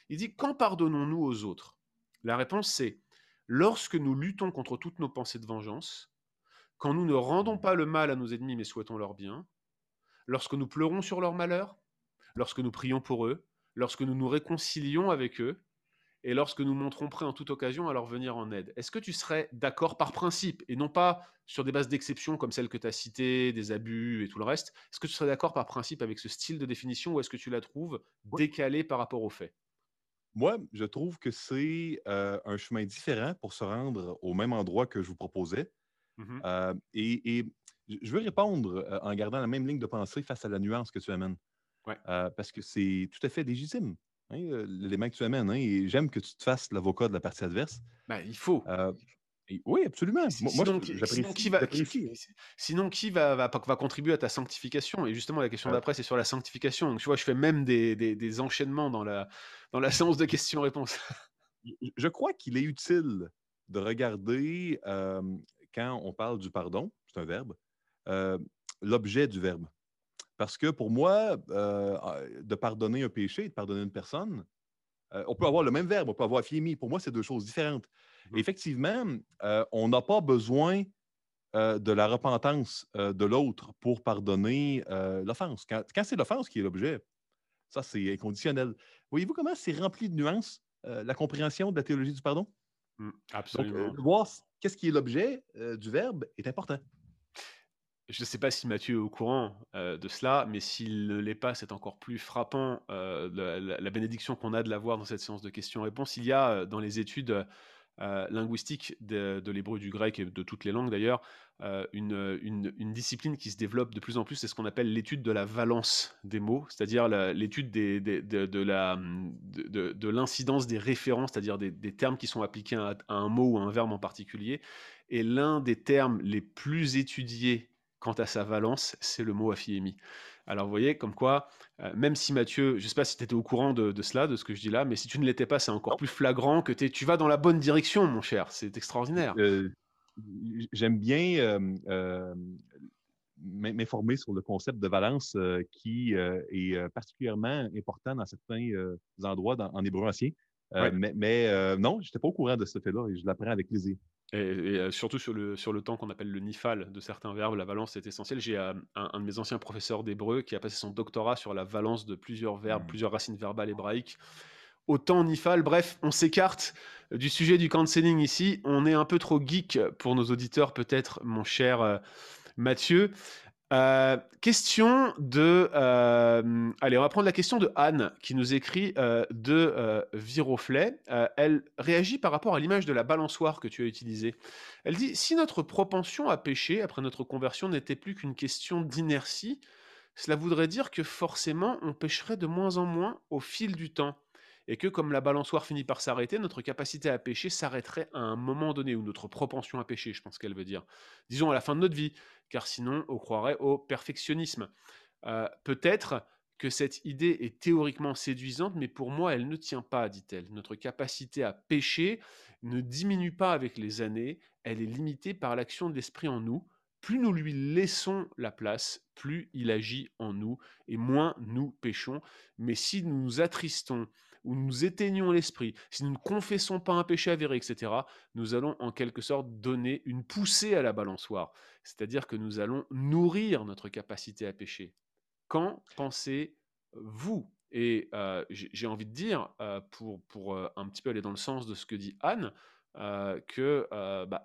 Il dit Quand pardonnons-nous aux autres? La réponse c'est lorsque nous luttons contre toutes nos pensées de vengeance, quand nous ne rendons pas le mal à nos ennemis mais souhaitons leur bien, lorsque nous pleurons sur leur malheur, lorsque nous prions pour eux, lorsque nous nous réconcilions avec eux et lorsque nous montrons prêts en toute occasion à leur venir en aide. Est-ce que tu serais d'accord par principe et non pas sur des bases d'exception comme celles que tu as citées, des abus et tout le reste? Est-ce que tu serais d'accord par principe avec ce style de définition ou est-ce que tu la trouves décalée par rapport aux faits?
Moi, je trouve que c'est euh, un chemin différent pour se rendre au même endroit que je vous proposais. Mmh euh, et, je veux répondre euh, en gardant la même ligne de pensée face à la nuance que tu amènes. Euh, parce que c'est tout à fait légitime, hein, euh, l'élément que tu amènes. Hein, et j'aime que tu te fasses l'avocat de la partie adverse.
Ben, il faut. Euh,
oui, absolument.
Moi, sinon, qui va, sinon, qui va, va, contribuer à ta sanctification? Et justement, la question d'après, c'est sur la sanctification. Donc, tu vois, je fais même des, des, enchaînements dans la, dans la séance de questions-réponses.
je crois qu'il est utile de regarder, quand on parle du pardon, c'est un verbe, l'objet du verbe. Parce que pour moi, euh, ah, de pardonner un péché de pardonner une personne, euh, on peut avoir le même verbe, on peut avoir fiemi. Pour moi, c'est deux choses différentes. Mmh effectivement, euh, on n'a pas besoin de la repentance de l'autre pour pardonner l'offense. Quand, c'est l'offense qui est l'objet, ça, c'est inconditionnel. Voyez-vous comment c'est rempli de nuances, la compréhension de la théologie du pardon?
Mmh, absolument.
Donc, voir qu'est-ce qui est l'objet du verbe est important.
Je ne sais pas si Mathieu est au courant euh, de cela, mais s'il ne l'est pas, c'est encore plus frappant euh, la, bénédiction qu'on a de l'avoir dans cette séance de questions-réponses. Il y a euh, dans les études linguistiques de, l'hébreu, du grec et de toutes les langues d'ailleurs, une, discipline qui se développe de plus en plus, c'est ce qu'on appelle l'étude de la valence des mots, c'est-à-dire l'étude de, l'incidence des références, c'est-à-dire des, termes qui sont appliqués à, un mot ou un verbe en particulier. Et l'un des termes les plus étudiés quant à sa valence, c'est le mot afiemi. Alors vous voyez, comme quoi, euh, même si Mathieu, je ne sais pas si tu étais au courant de, cela, de ce que je dis là, mais si tu ne l'étais pas, c'est encore plus flagrant que tu vas dans la bonne direction, mon cher. C'est extraordinaire. Euh,
j'aime bien euh, m'informer sur le concept de valence qui est particulièrement important dans certains endroits en hébreu ancien. Mais, mais non, je n'étais pas au courant de ce fait-là et je l'apprends avec plaisir.
Et, surtout sur le, sur le temps qu'on appelle le nifal de certains verbes, la valence est essentielle. J'ai un, de mes anciens professeurs d'hébreu qui a passé son doctorat sur la valence de plusieurs verbes, mmh. plusieurs racines verbales hébraïques. Autant nifal, bref, on s'écarte du sujet du cancelling ici. On est un peu trop geek pour nos auditeurs, peut-être, mon cher euh, Mathieu. Euh, question de. Euh, allez, on va prendre la question de Anne qui nous écrit euh, de Viroflay. elle réagit par rapport à l'image de la balançoire que tu as utilisée. Elle dit Si notre propension à pécher après notre conversion n'était plus qu'une question d'inertie, cela voudrait dire que forcément on pécherait de moins en moins au fil du temps et que comme la balançoire finit par s'arrêter, notre capacité à pécher s'arrêterait à un moment donné, ou notre propension à pécher, je pense qu'elle veut dire. Disons à la fin de notre vie, car sinon on croirait au perfectionnisme. Peut-être que cette idée est théoriquement séduisante, mais pour moi, elle ne tient pas, dit-elle. Notre capacité à pécher ne diminue pas avec les années, elle est limitée par l'action de l'Esprit en nous. Plus nous lui laissons la place, plus il agit en nous, et moins nous péchons. Mais si nous nous attristons, ou nous éteignons l'esprit, si nous ne confessons pas un péché avéré, etc., nous allons en quelque sorte donner une poussée à la balançoire. C'est-à-dire que nous allons nourrir notre capacité à pécher. Qu'en pensez-vous Et j'ai envie de dire, pour, pour un petit peu aller dans le sens de ce que dit Anne, que bah,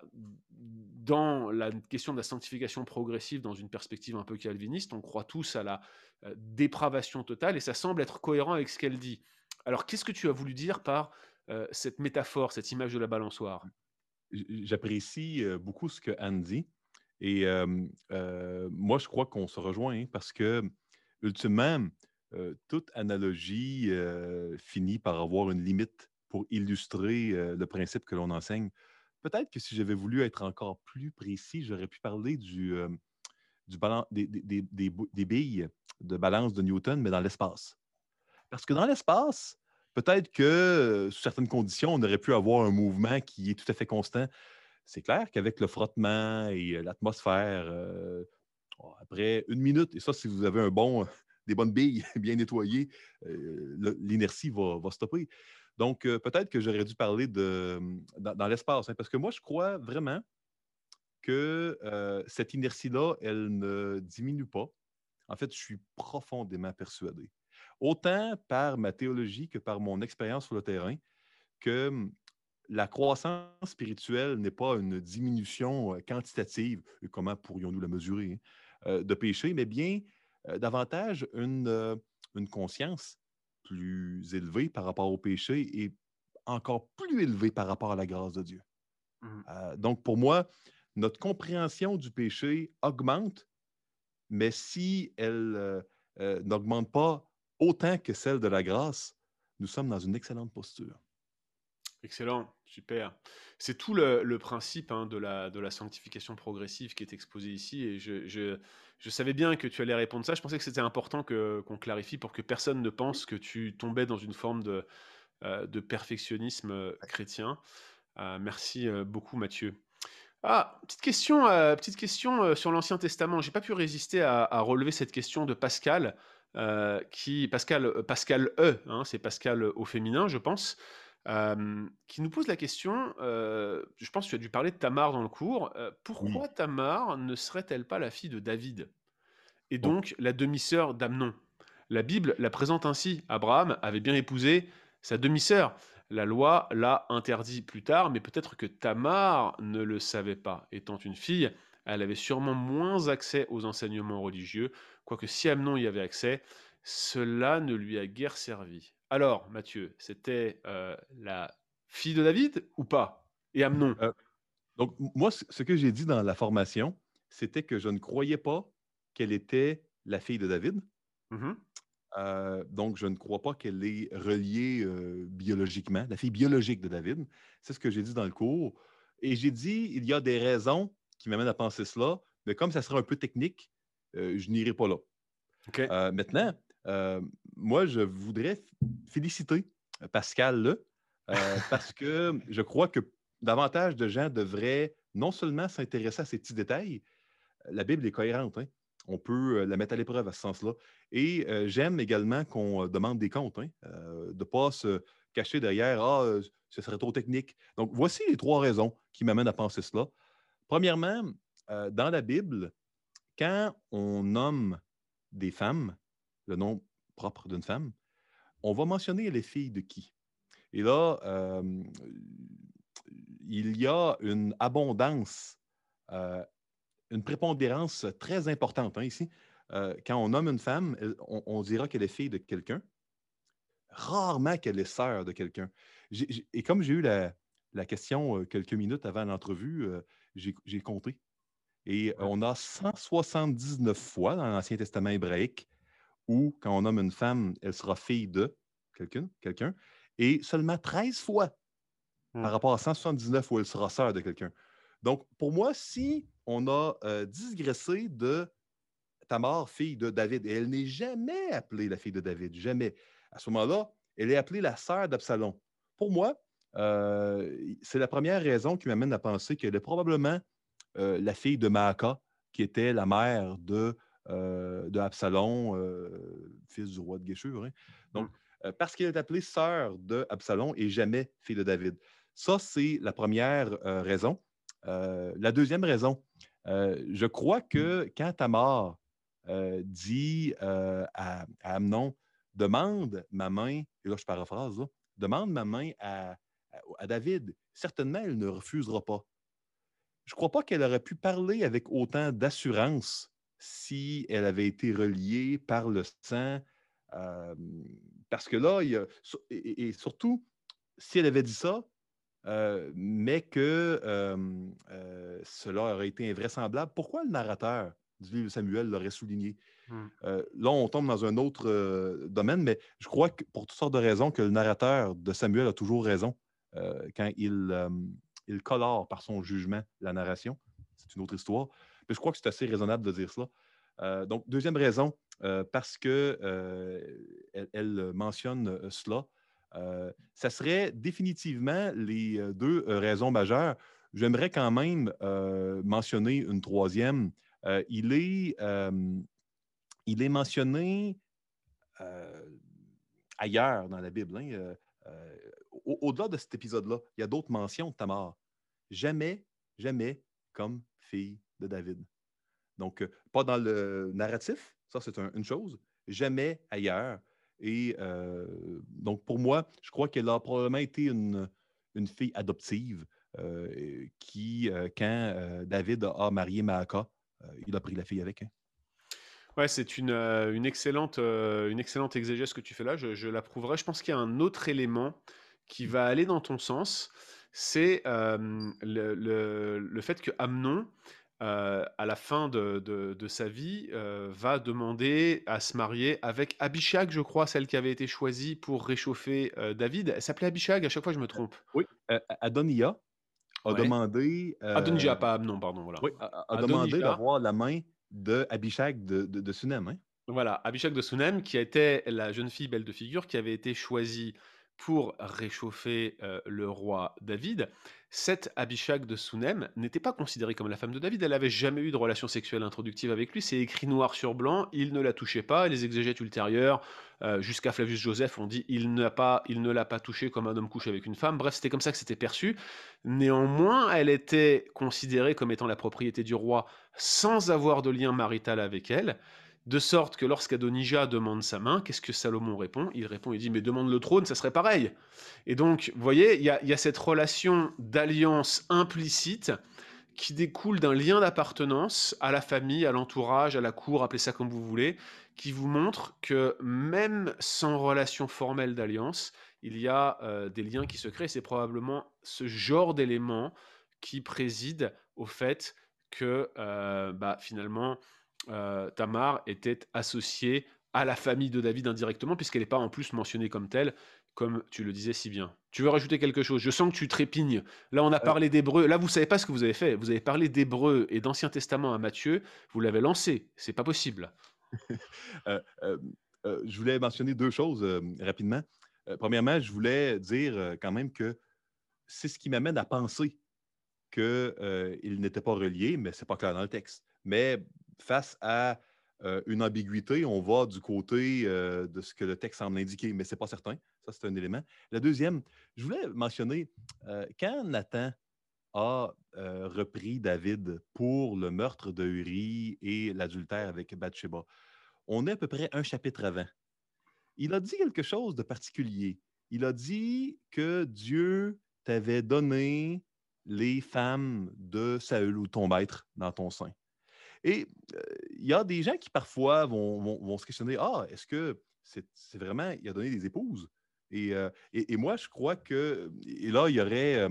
dans la question de la sanctification progressive dans une perspective un peu calviniste, on croit tous à la dépravation totale et ça semble être cohérent avec ce qu'elle dit. Alors qu'est-ce que tu as voulu dire par cette métaphore, cette image de la balançoire?
J'apprécie beaucoup ce que Anne dit et moi je crois qu'on se rejoint parce que ultimement, euh, toute analogie euh, finit par avoir une limite pour illustrer euh, le principe que l'on enseigne. Peut-être que si j'avais voulu être encore plus précis, j'aurais pu parler du, des, billes de balance de Newton, mais dans l'espace. Parce que dans l'espace, peut-être que sous certaines conditions, on aurait pu avoir un mouvement qui est tout à fait constant. C'est clair qu'avec le frottement et l'atmosphère, après une minute, et ça, si vous avez un bon, des bonnes billes bien nettoyées, euh, l'inertie va, stopper. Donc, euh, peut-être que j'aurais dû parler de, dans, l'espace, hein, parce que moi, je crois vraiment que euh, cette inertie-là, elle ne diminue pas. En fait, je suis profondément persuadé, autant par ma théologie que par mon expérience sur le terrain, que hum, la croissance spirituelle n'est pas une diminution quantitative, comment pourrions-nous la mesurer, hein, de péché, mais bien euh, davantage euh, une, conscience plus élevée par rapport au péché et encore plus élevée par rapport à la grâce de Dieu. Mmh. Euh, donc, pour moi, notre compréhension du péché augmente, mais si elle n'augmente pas autant que celle de la grâce, nous sommes dans une excellente posture.
Excellent, super. C'est tout le, principe hein, de, la, sanctification progressive qui est exposé ici. Et je, savais bien que tu allais répondre ça. Je pensais que c'était important qu'on clarifie pour que personne ne pense que tu tombais dans une forme de, euh, perfectionnisme euh, chrétien. Euh, merci beaucoup, Mathieu. Ah, petite question, petite question sur l'Ancien Testament. J'ai pas pu résister à, relever cette question de Pascal, qui Pascal Pascal E, hein, c'est Pascal au féminin, je pense qui nous pose la question, je pense que tu as dû parler de Tamar dans le cours, pourquoi Tamar ne serait-elle pas la fille de David? Et donc la demi-sœur d'Amnon. La Bible la présente ainsi, Abraham avait bien épousé sa demi-sœur. La loi l'a interdit plus tard, mais peut-être que Tamar ne le savait pas. Étant une fille, elle avait sûrement moins accès aux enseignements religieux, quoique si Amnon y avait accès, cela ne lui a guère servi. Alors, Mathieu, c'était euh, la fille de David ou pas? Et Amnon? Euh,
Donc, moi, ce que j'ai dit dans la formation, c'était que je ne croyais pas qu'elle était la fille de David. Mmh euh, donc, je ne crois pas qu'elle est reliée biologiquement, la fille biologique de David. C'est ce que j'ai dit dans le cours. Et j'ai dit, il y a des raisons qui m'amènent à penser cela, mais comme ça serait un peu technique, je n'irai pas là. maintenant, moi, je voudrais féliciter euh, Pascal euh, parce que je crois que davantage de gens devraient non seulement s'intéresser à ces petits détails, la Bible est cohérente. Hein. On peut euh, la mettre à l'épreuve à ce sens-là. Et j'aime également qu'on demande des comptes, hein, de ne pas se cacher derrière Ah, ce serait trop technique. Donc, voici les trois raisons qui m'amènent à penser cela. Premièrement, dans la Bible, quand on nomme des femmes, le nom propre d'une femme, on va mentionner les filles de qui? Et là, euh, il y a une abondance, euh, une prépondérance très importante hein, ici. Euh, quand on nomme une femme, on, dira qu'elle est fille de quelqu'un. Rarement qu'elle est sœur de quelqu'un. Et comme j'ai eu la, question quelques minutes avant l'entrevue, j'ai compté. Et on a 179 fois dans l'Ancien Testament hébraïque où, quand on nomme une femme, elle sera fille de quelqu'un, quelqu'un, et seulement 13 fois par mmh. rapport à 179 où elle sera sœur de quelqu'un. Donc, pour moi, si on a euh, digressé de Tamar, fille de David. Et elle n'est jamais appelée la fille de David, jamais. À ce moment-là, elle est appelée la sœur d'Absalom. Pour moi, euh, c'est la première raison qui m'amène à penser qu'elle est probablement euh, la fille de Maaka, qui était la mère de, euh, de Absalom, fils du roi de Géshur. Hein. Donc, mmh. parce qu'elle est appelée sœur de Absalom et jamais fille de David. Ça, c'est la première raison. la deuxième raison, je crois que quand Tamar dit à, à, Amnon, demande ma main, et là je paraphrase, demande ma main à, à David, certainement, elle ne refusera pas. Je ne crois pas qu'elle aurait pu parler avec autant d'assurance si elle avait été reliée par le sang. Euh, parce que là, il et, surtout, si elle avait dit ça, euh, mais que euh, cela aurait été invraisemblable, pourquoi le narrateur du livre de Samuel l'aurait souligné? Hmm. là, on tombe dans un autre domaine, mais je crois que pour toutes sortes de raisons, que le narrateur de Samuel a toujours raison. Euh, quand il, il, colore par son jugement la narration. C'est une autre histoire. Mais je crois que c'est assez raisonnable de dire cela. Euh, donc, deuxième raison, euh, parce qu'elle elle mentionne cela. ça serait définitivement les deux raisons majeures. J'aimerais quand même mentionner une troisième. il, est, il est mentionné ailleurs dans la Bible. Hein, au-delà de cet épisode-là, il y a d'autres mentions de Tamar. Jamais, jamais comme fille de David. Donc, euh, pas dans le narratif, ça c'est une chose, jamais ailleurs. Et euh, donc, pour moi, je crois qu'elle a probablement été une, fille adoptive euh, qui, quand David a marié Maaka, il a pris la fille avec. Hein.
Ouais, c'est une, une, excellente, exégèse que tu fais là, je, je l'approuverai. Je pense qu'il y a un autre élément qui va aller dans ton sens, c'est le, fait que Amnon, à la fin de, sa vie, va demander à se marier avec Abishag, je crois, celle qui avait été choisie pour réchauffer David. Elle s'appelait Abishag, à chaque fois je me trompe.
Oui, Adonia a demandé.
Adonia, pas Amnon, pardon. Voilà.
Oui, a, demandé d'avoir la main de Abishag de, de, Sunem. Hein.
Voilà, Abishag de Sunem, qui était la jeune fille belle de figure, qui avait été choisie pour réchauffer le roi David, cette Abishag de Sunem n'était pas considérée comme la femme de David. Elle n'avait jamais eu de relation sexuelle introductive avec lui. C'est écrit noir sur blanc. Il ne la touchait pas. Les exégètes ultérieures, jusqu'à Flavius Joseph, ont dit il, pas, il ne l'a pas touchée comme un homme couche avec une femme. Bref, c'était comme ça que c'était perçu. Néanmoins, elle était considérée comme étant la propriété du roi sans avoir de lien marital avec elle. De sorte que lorsqu'Adonija demande sa main, qu'est-ce que Salomon répond? Il répond, il dit, mais demande le trône, ça serait pareil. Et donc, vous voyez, il y a, cette relation d'alliance implicite qui découle d'un lien d'appartenance à la famille, à l'entourage, à la cour, appelez ça comme vous voulez, qui vous montre que même sans relation formelle d'alliance, il y a euh, des liens qui se créent. C'est probablement ce genre d'élément qui préside au fait que euh, bah, finalement, euh, Tamar était associée à la famille de David indirectement, puisqu'elle n'est pas en plus mentionnée comme telle, comme tu le disais si bien. Tu veux rajouter quelque chose? Je sens que tu trépignes. Là, on a parlé d'hébreu. Là, vous savez pas ce que vous avez fait. Vous avez parlé d'hébreu et d'Ancien Testament à Matthieu. Vous l'avez lancé. C'est pas possible.
Euh, euh, je voulais mentionner deux choses rapidement. premièrement, je voulais dire quand même que c'est ce qui m'amène à penser qu'il n'était pas relié, mais c'est pas clair dans le texte. Mais face à une ambiguïté, on va du côté de ce que le texte semble indiquer, mais ce n'est pas certain. Ça, c'est un élément. La deuxième, je voulais mentionner, quand Nathan a repris David pour le meurtre de Uri et l'adultère avec Bathsheba, on est à peu près un chapitre avant. Il a dit quelque chose de particulier. Il a dit que Dieu t'avait donné les femmes de Saül ou ton maître dans ton sein. Et il y a des gens qui parfois vont, se questionner Ah, est-ce que c'est vraiment, il a donné des épouses? Et, et, moi, je crois que, et là, il y aurait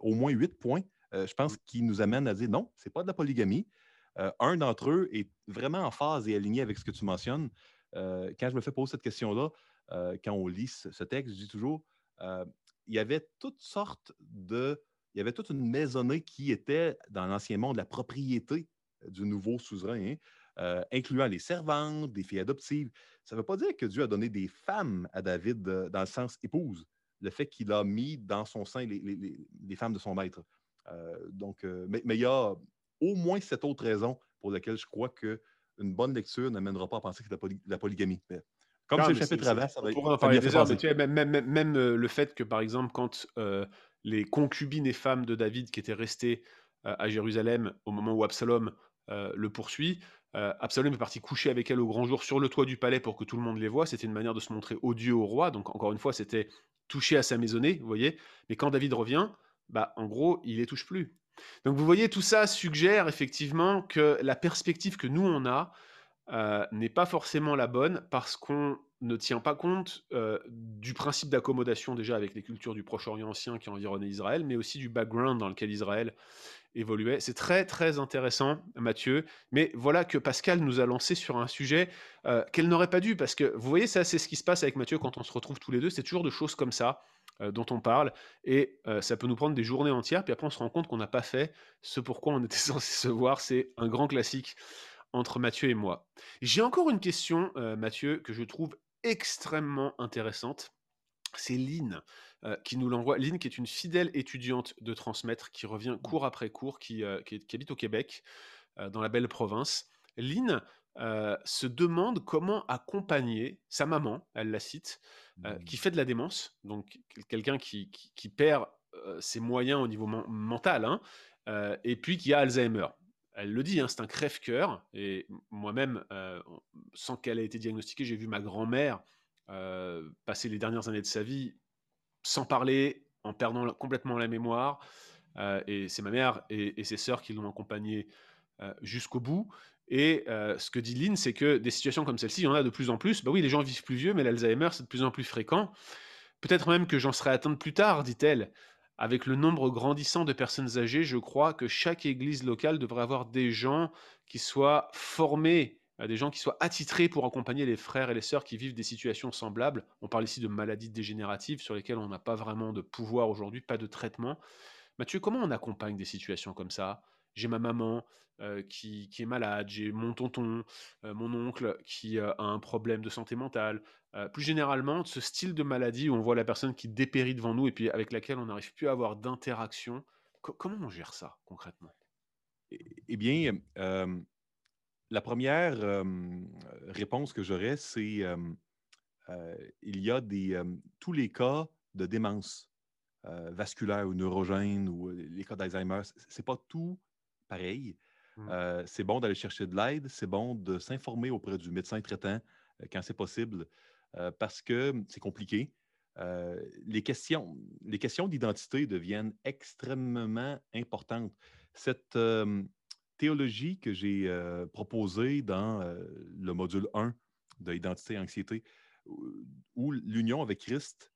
au moins huit points, je pense, qui nous amènent à dire non, ce n'est pas de la polygamie. un d'entre eux est vraiment en phase et aligné avec ce que tu mentionnes. quand je me fais poser cette question-là, quand on lit ce, texte, je dis toujours il y avait toutes sortes de. Il y avait toute une maisonnée qui était dans l'ancien monde la propriété du nouveau suzerain. Hein. incluant les servantes, des filles adoptives. Ça ne veut pas dire que Dieu a donné des femmes à David dans le sens épouse, le fait qu'il a mis dans son sein les, femmes de son maître. donc, mais, mais, il y a au moins cette autre raison pour laquelle je crois qu'une bonne lecture n'amènera pas à penser que c'est la, la polygamie.
comme c'est le chapitre avant, ça va être. en parler des heures, mais tu sais, même, même, le fait que, par exemple, quand les concubines et femmes de David qui étaient restées à Jérusalem au moment où Absalom le poursuit, Absalom est parti coucher avec elle au grand jour sur le toit du palais pour que tout le monde les voie. C'était une manière de se montrer odieux au roi. Donc, encore une fois, c'était touché à sa maisonnée, vous voyez. Mais quand David revient, bah, en gros, il les touche plus. Donc, vous voyez, tout ça suggère effectivement que la perspective que nous, on a, n'est pas forcément la bonne parce qu'on ne tient pas compte du principe d'accommodation déjà avec les cultures du Proche-Orient ancien qui environnaient Israël, mais aussi du background dans lequel Israël évoluait. C'est très très intéressant, Mathieu. Mais voilà que Pascal nous a lancé sur un sujet qu'elle n'aurait pas dû, parce que vous voyez, ça c'est ce qui se passe avec Mathieu quand on se retrouve tous les deux. C'est toujours de choses comme ça dont on parle, et ça peut nous prendre des journées entières, puis après on se rend compte qu'on n'a pas fait ce pourquoi on était censé se voir. C'est un grand classique entre Mathieu et moi. J'ai encore une question, Mathieu, que je trouve extrêmement intéressante. C'est Lynn qui nous l'envoie. Lynn, qui est une fidèle étudiante de transmettre, qui revient cours après cours, qui, habite au Québec, dans la belle province. Lynn se demande comment accompagner sa maman, elle la cite, mmh. qui fait de la démence, donc quelqu'un qui, perd ses moyens au niveau mental, hein, et puis qui a Alzheimer elle le dit, hein, c'est un crève-cœur. Et moi-même, euh, sans qu'elle ait été diagnostiquée, j'ai vu ma grand-mère euh, passer les dernières années de sa vie sans parler, en perdant complètement la mémoire. Euh, et c'est ma mère et, ses sœurs qui l'ont accompagnée jusqu'au bout. Et ce que dit Lynn, c'est que des situations comme celle-ci, il y en a de plus en plus. Bah oui, les gens vivent plus vieux, mais l'Alzheimer, c'est de plus en plus fréquent. Peut-être même que j'en serai atteinte plus tard, dit-elle. Avec le nombre grandissant de personnes âgées, je crois que chaque église locale devrait avoir des gens qui soient formés, euh, des gens qui soient attitrés pour accompagner les frères et les sœurs qui vivent des situations semblables. On parle ici de maladies dégénératives sur lesquelles on n'a pas vraiment de pouvoir aujourd'hui, pas de traitement. Mathieu, comment on accompagne des situations comme ça? J'ai ma maman euh, qui, est malade, j'ai mon tonton, euh, mon oncle qui a un problème de santé mentale, euh, plus généralement, ce style de maladie où on voit la personne qui dépérit devant nous et puis avec laquelle on n'arrive plus à avoir d'interaction, comment on gère ça concrètement?
Eh, eh bien, euh, la première euh, réponse que j'aurais, c'est il y a des, tous les cas de démence vasculaire ou neurogène ou les cas d'Alzheimer, c'est pas tout pareil. Mmh. c'est bon d'aller chercher de l'aide, c'est bon de s'informer auprès du médecin traitant quand c'est possible. Euh, parce que c'est compliqué. Les questions, les questions d'identité deviennent extrêmement importantes. Cette théologie que j'ai proposée dans le module 1 de Identité et Anxiété, où l'union avec Christ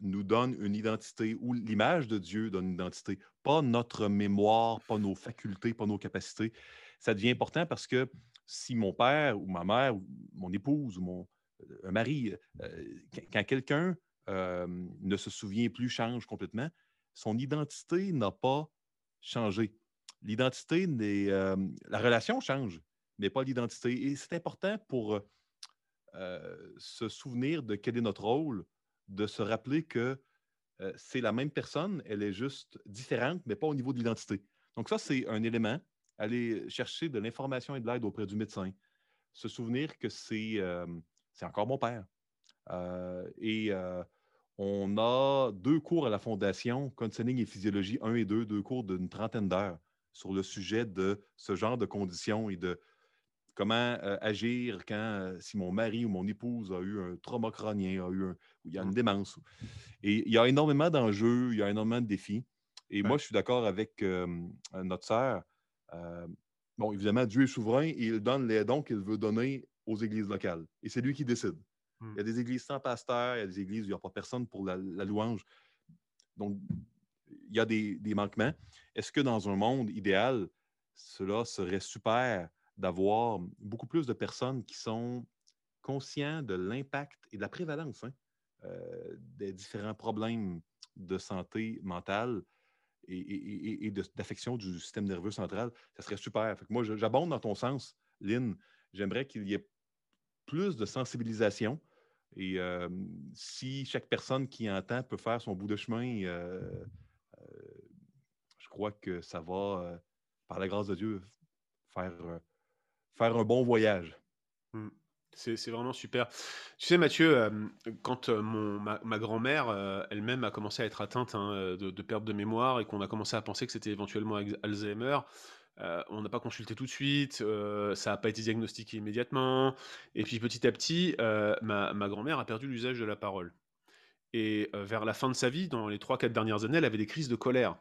nous donne une identité, où l'image de Dieu donne une identité, pas notre mémoire, pas nos facultés, pas nos capacités. Ça devient important parce que si mon père ou ma mère ou mon épouse ou mon, un mari, euh, quand quelqu'un euh, ne se souvient plus, change complètement, son identité n'a pas changé. L'identité, euh, la relation change, mais pas l'identité. Et c'est important pour se souvenir de quel est notre rôle, de se rappeler que c'est la même personne, elle est juste différente, mais pas au niveau de l'identité. Donc ça, c'est un élément. Aller chercher de l'information et de l'aide auprès du médecin. Se souvenir que c'est c'est encore mon père. Euh, et euh, on a deux cours à la Fondation, Counseling et Physiologie 1 et 2, deux cours d'une trentaine d'heures sur le sujet de ce genre de conditions et de comment euh, agir quand, si mon mari ou mon épouse a eu un trauma crânien, a eu un, il y a une mmh. démence. Et il y a énormément d'enjeux, il y a énormément de défis. Et moi, je suis d'accord avec notre sœur. bon, évidemment, Dieu est souverain et il donne les dons qu'il veut donner aux églises locales. Et c'est lui qui décide. Il y a des églises sans pasteur, il y a des églises où il n'y a pas personne pour la, louange. Donc, il y a des, manquements. Est-ce que dans un monde idéal, cela serait super d'avoir beaucoup plus de personnes qui sont conscients de l'impact et de la prévalence hein, euh, des différents problèmes de santé mentale et, d'affection du système nerveux central, ça serait super. moi, j'abonde dans ton sens, Lynn. J'aimerais qu'il y ait plus de sensibilisation. Et si chaque personne qui entend peut faire son bout de chemin, je crois que ça va, par la grâce de Dieu, faire, faire un bon voyage.
Mmh. C'est vraiment super. Tu sais, Mathieu, quand mon, ma, grand-mère elle-même a commencé à être atteinte hein, de, perte de mémoire et qu'on a commencé à penser que c'était éventuellement Alzheimer, on n'a pas consulté tout de suite, ça n'a pas été diagnostiqué immédiatement. Et puis petit à petit, ma, ma grand-mère a perdu l'usage de la parole. Et vers la fin de sa vie, dans les 3-4 dernières années, elle avait des crises de colère.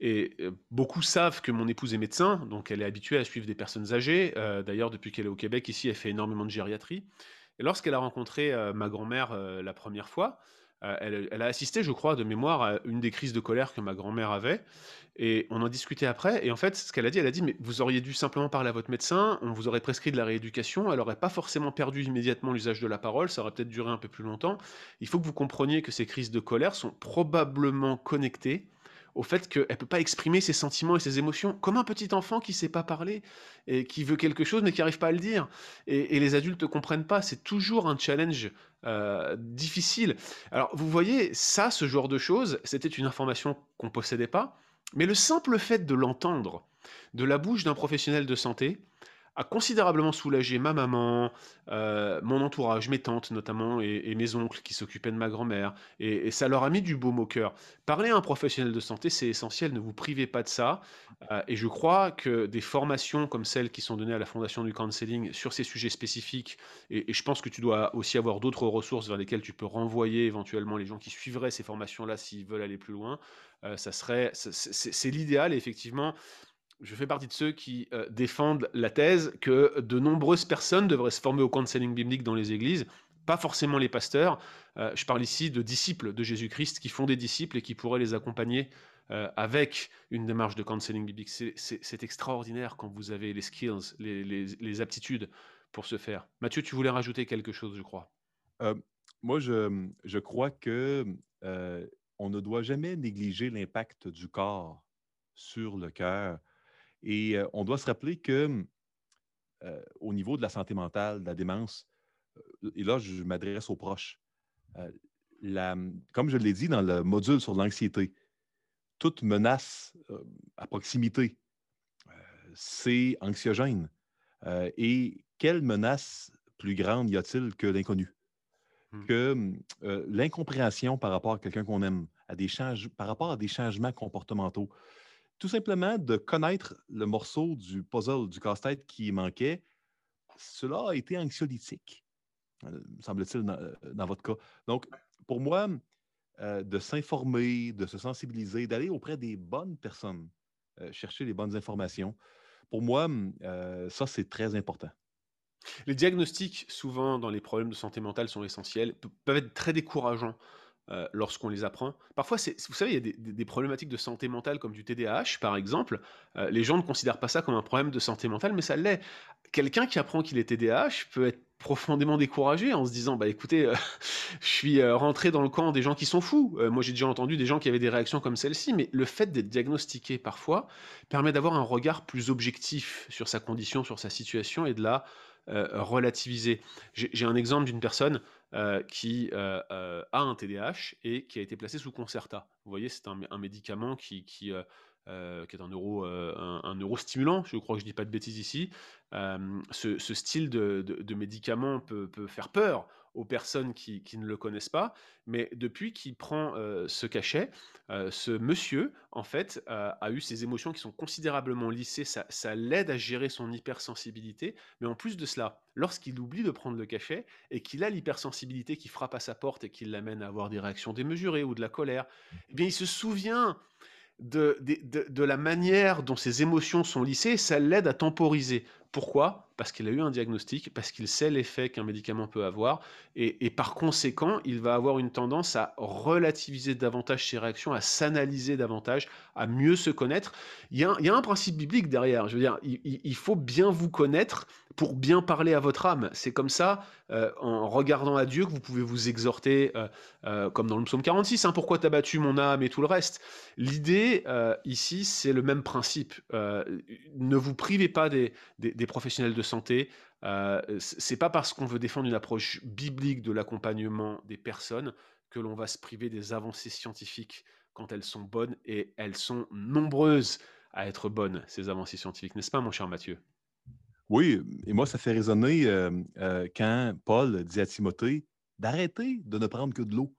Et beaucoup savent que mon épouse est médecin, donc elle est habituée à suivre des personnes âgées. D'ailleurs, depuis qu'elle est au Québec, ici, elle fait énormément de gériatrie. Et lorsqu'elle a rencontré ma grand-mère la première fois, elle, a assisté, je crois, de mémoire à une des crises de colère que ma grand-mère avait. Et on en discutait après. Et en fait, ce qu'elle a dit, elle a dit, mais vous auriez dû simplement parler à votre médecin, on vous aurait prescrit de la rééducation, elle n'aurait pas forcément perdu immédiatement l'usage de la parole, ça aurait peut-être duré un peu plus longtemps. Il faut que vous compreniez que ces crises de colère sont probablement connectées au fait qu'elle ne peut pas exprimer ses sentiments et ses émotions, comme un petit enfant qui ne sait pas parler et qui veut quelque chose mais qui n'arrive pas à le dire. Et, les adultes ne comprennent pas. C'est toujours un challenge euh, difficile. Alors, vous voyez, ça, ce genre de choses, c'était une information qu'on ne possédait pas, mais le simple fait de l'entendre de la bouche d'un professionnel de santé, a considérablement soulagé ma maman, euh, mon entourage, mes tantes notamment, et, mes oncles qui s'occupaient de ma grand-mère. Et, ça leur a mis du baume au cœur. Parler à un professionnel de santé, c'est essentiel, ne vous privez pas de ça. Euh, et je crois que des formations comme celles qui sont données à la Fondation du Counseling sur ces sujets spécifiques, et, je pense que tu dois aussi avoir d'autres ressources vers lesquelles tu peux renvoyer éventuellement les gens qui suivraient ces formations-là s'ils veulent aller plus loin, euh, ça serait, c'est l'idéal. Effectivement, je fais partie de ceux qui euh, défendent la thèse que de nombreuses personnes devraient se former au counseling biblique dans les églises, pas forcément les pasteurs. Euh, je parle ici de disciples de Jésus-Christ qui font des disciples et qui pourraient les accompagner euh, avec une démarche de counseling biblique. C'est extraordinaire quand vous avez les skills, les, aptitudes pour se faire. Mathieu, tu voulais rajouter quelque chose, je crois.
moi, je, je, crois que on ne doit jamais négliger l'impact du corps sur le cœur. Et on doit se rappeler que au niveau de la santé mentale, de la démence, et là, je m'adresse aux proches, comme je l'ai dit dans le module sur l'anxiété, toute menace à proximité, c'est anxiogène. et quelle menace plus grande y a-t-il que l'inconnu? Mmh. Que l'incompréhension par rapport à quelqu'un qu'on aime, à des par rapport à des changements comportementaux tout simplement de connaître le morceau du puzzle, du casse-tête qui manquait, cela a été anxiolytique, euh, semble-t-il, euh, dans, votre cas. Donc, pour moi, euh, de s'informer, de se sensibiliser, d'aller auprès des bonnes personnes, chercher les bonnes informations, pour moi, ça, c'est très important.
Les diagnostics, souvent dans les problèmes de santé mentale, sont essentiels, peuvent être très décourageants euh, lorsqu'on les apprend. Parfois, vous savez, il y a des, problématiques de santé mentale comme du TDAH, par exemple. Euh, les gens ne considèrent pas ça comme un problème de santé mentale, mais ça l'est. Quelqu'un qui apprend qu'il est TDAH peut être profondément découragé en se disant bah écoutez euh, je suis rentré dans le camp des gens qui sont fous moi j'ai déjà entendu des gens qui avaient des réactions comme celle-ci mais le fait d'être diagnostiqué parfois permet d'avoir un regard plus objectif sur sa condition sur sa situation et de la relativiser j'ai un exemple d'une personne euh, qui euh, euh, a un TDAH et qui a été placé sous Concerta. Vous voyez, c'est un, médicament qui, qui, est un, euro, un, neurostimulant, je crois que je ne dis pas de bêtises ici. Ce, style de, de, médicament peut, peut, faire peur aux personnes qui, ne le connaissent pas, mais depuis qu'il prend ce cachet, ce monsieur, en fait, a eu ses émotions qui sont considérablement lissées, ça, ça l'aide à gérer son hypersensibilité, mais en plus de cela, lorsqu'il oublie de prendre le cachet et qu'il a l'hypersensibilité qui frappe à sa porte et qui l'amène à avoir des réactions démesurées ou de la colère, eh bien il se souvient de, de, de, la manière dont ses émotions sont lissées, ça l'aide à temporiser. Pourquoi? Parce qu'il a eu un diagnostic, parce qu'il sait l'effet qu'un médicament peut avoir, et, par conséquent, il va avoir une tendance à relativiser davantage ses réactions, à s'analyser davantage, à mieux se connaître. Il y, a, un principe biblique derrière, je veux dire, il, faut bien vous connaître pour bien parler à votre âme. C'est comme ça, euh, en regardant à Dieu, que vous pouvez vous exhorter, euh, euh, comme dans le psaume 46, hein, pourquoi t'as battu mon âme et tout le reste? L'idée ici, c'est le même principe. ne vous privez pas des, professionnels de santé. c'est pas parce qu'on veut défendre une approche biblique de l'accompagnement des personnes que l'on va se priver des avancées scientifiques quand elles sont bonnes et elles sont nombreuses à être bonnes, ces avancées scientifiques, n'est-ce pas, mon cher Mathieu?
Oui, et moi, ça fait résonner euh, euh, quand Paul dit à Timothée d'arrêter de ne prendre que de l'eau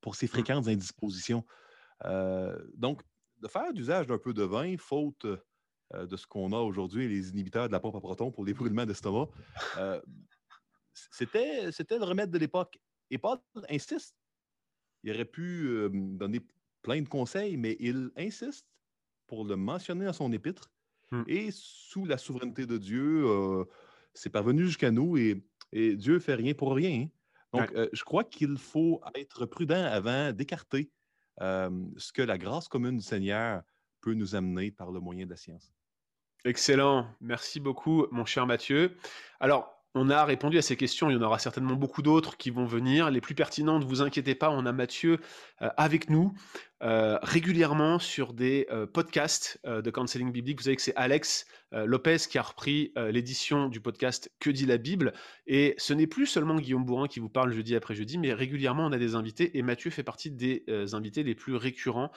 pour ses mmh. fréquentes indispositions. Euh, donc, de faire d'usage d'un peu de vin, faute de ce qu'on a aujourd'hui, les inhibiteurs de la pompe à proton pour les brûlements d'estomac, c'était, c'était le remède de l'époque. Et Paul insiste. Il aurait pu donner plein de conseils, mais il insiste pour le mentionner dans son épître Mmh. Et sous la souveraineté de Dieu, c'est parvenu jusqu'à nous et, Dieu ne fait rien pour rien. Hein. Donc, je crois qu'il faut être prudent avant d'écarter ce que la grâce commune du Seigneur peut nous amener par le moyen de la science.
Excellent. Merci beaucoup, mon cher Mathieu. Alors, on a répondu à ces questions. Il y en aura certainement beaucoup d'autres qui vont venir. Les plus pertinentes, ne vous inquiétez pas, on a Mathieu euh, avec nous euh, régulièrement sur des euh, podcasts de counseling biblique. Vous savez que c'est Alex Lopez qui a repris l'édition du podcast Que dit la Bible. Et ce n'est plus seulement Guillaume Bourrin qui vous parle jeudi après jeudi, mais régulièrement on a des invités. Et Mathieu fait partie des invités les plus récurrents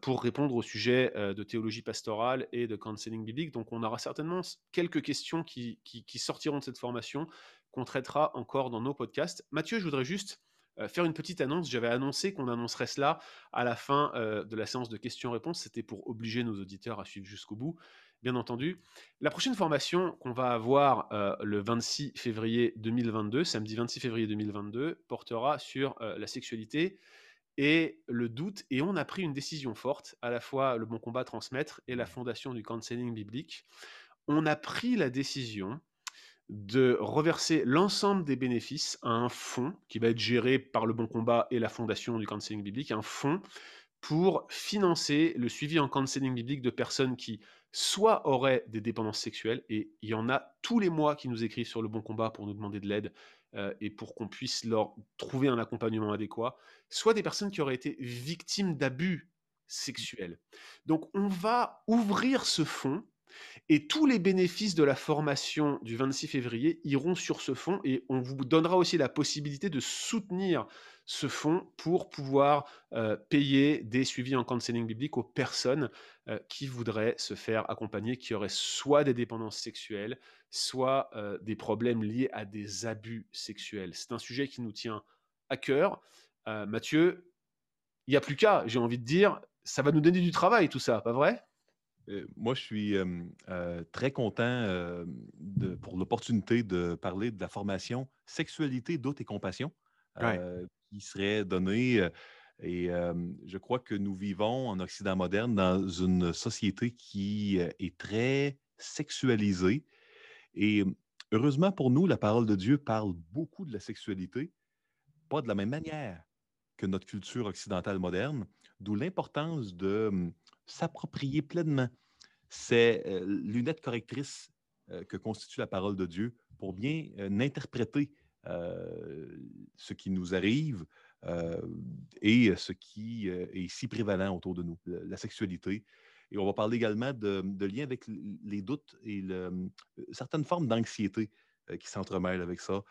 pour répondre au sujet de théologie pastorale et de counseling biblique. Donc on aura certainement quelques questions qui sortiront de cette formation qu'on traitera encore dans nos podcasts. Mathieu, je voudrais juste faire une petite annonce. J'avais annoncé qu'on annoncerait cela à la fin de la séance de questions-réponses. C'était pour obliger nos auditeurs à suivre jusqu'au bout, bien entendu. La prochaine formation qu'on va avoir le 26 février 2022, samedi 26 février 2022, portera sur la sexualité et le doute, et on a pris une décision forte, à la fois le Bon Combat Transmettre et la Fondation du Counseling Biblique. On a pris la décision de reverser l'ensemble des bénéfices à un fonds qui va être géré par le Bon Combat et la Fondation du Counseling Biblique, un fonds pour financer le suivi en counseling biblique de personnes qui soit auraient des dépendances sexuelles, et il y en a tous les mois qui nous écrivent sur le Bon Combat pour nous demander de l'aide, euh, et pour qu'on puisse leur trouver un accompagnement adéquat, soit des personnes qui auraient été victimes d'abus sexuels. Donc on va ouvrir ce fonds et tous les bénéfices de la formation du 26 février iront sur ce fonds et on vous donnera aussi la possibilité de soutenir ce fonds pour pouvoir euh, payer des suivis en counseling biblique aux personnes euh, qui voudraient se faire accompagner, qui auraient soit des dépendances sexuelles, soit euh, des problèmes liés à des abus sexuels. C'est un sujet qui nous tient à cœur. Mathieu, il n'y a plus qu'à, j'ai envie de dire, ça va nous donner du travail tout ça, pas vrai?
Moi, je suis très content pour l'opportunité de parler de la formation Sexualité, doute et compassion qui serait donnée. et je crois que nous vivons en Occident moderne dans une société qui est très sexualisée. Et heureusement pour nous, la parole de Dieu parle beaucoup de la sexualité, pas de la même manière que notre culture occidentale moderne, d'où l'importance de s'approprier pleinement ces euh, lunettes correctrices euh, que constitue la parole de Dieu pour bien euh, interpréter ce qui nous arrive et ce qui est si prévalent autour de nous, la sexualité. Et on va parler également de, de lien avec les doutes et certaines formes d'anxiété qui s'entremêlent avec ça.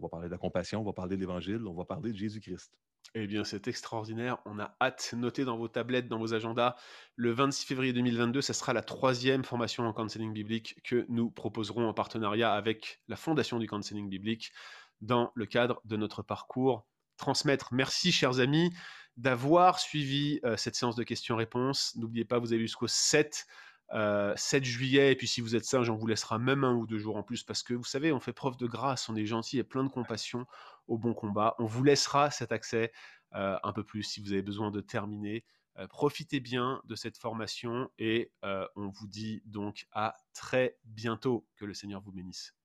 On va parler de la compassion, on va parler de l'Évangile, on va parler de Jésus-Christ.
Eh bien, c'est extraordinaire. On a hâte. Notez dans vos tablettes, dans vos agendas. Le 26 février 2022, ce sera la troisième formation en counseling biblique que nous proposerons en partenariat avec la Fondation du counseling biblique dans le cadre de notre parcours transmettre. Merci, chers amis, d'avoir suivi euh, cette séance de questions-réponses. N'oubliez pas, vous avez jusqu'au 7 7 euh, juillet, et puis si vous êtes sage, on vous laissera même un ou deux jours en plus, parce que vous savez, on fait preuve de grâce, on est gentil et plein de compassion au bon combat. On vous laissera cet accès euh, un peu plus si vous avez besoin de terminer. Euh, profitez bien de cette formation et on vous dit donc à très bientôt. Que le Seigneur vous bénisse.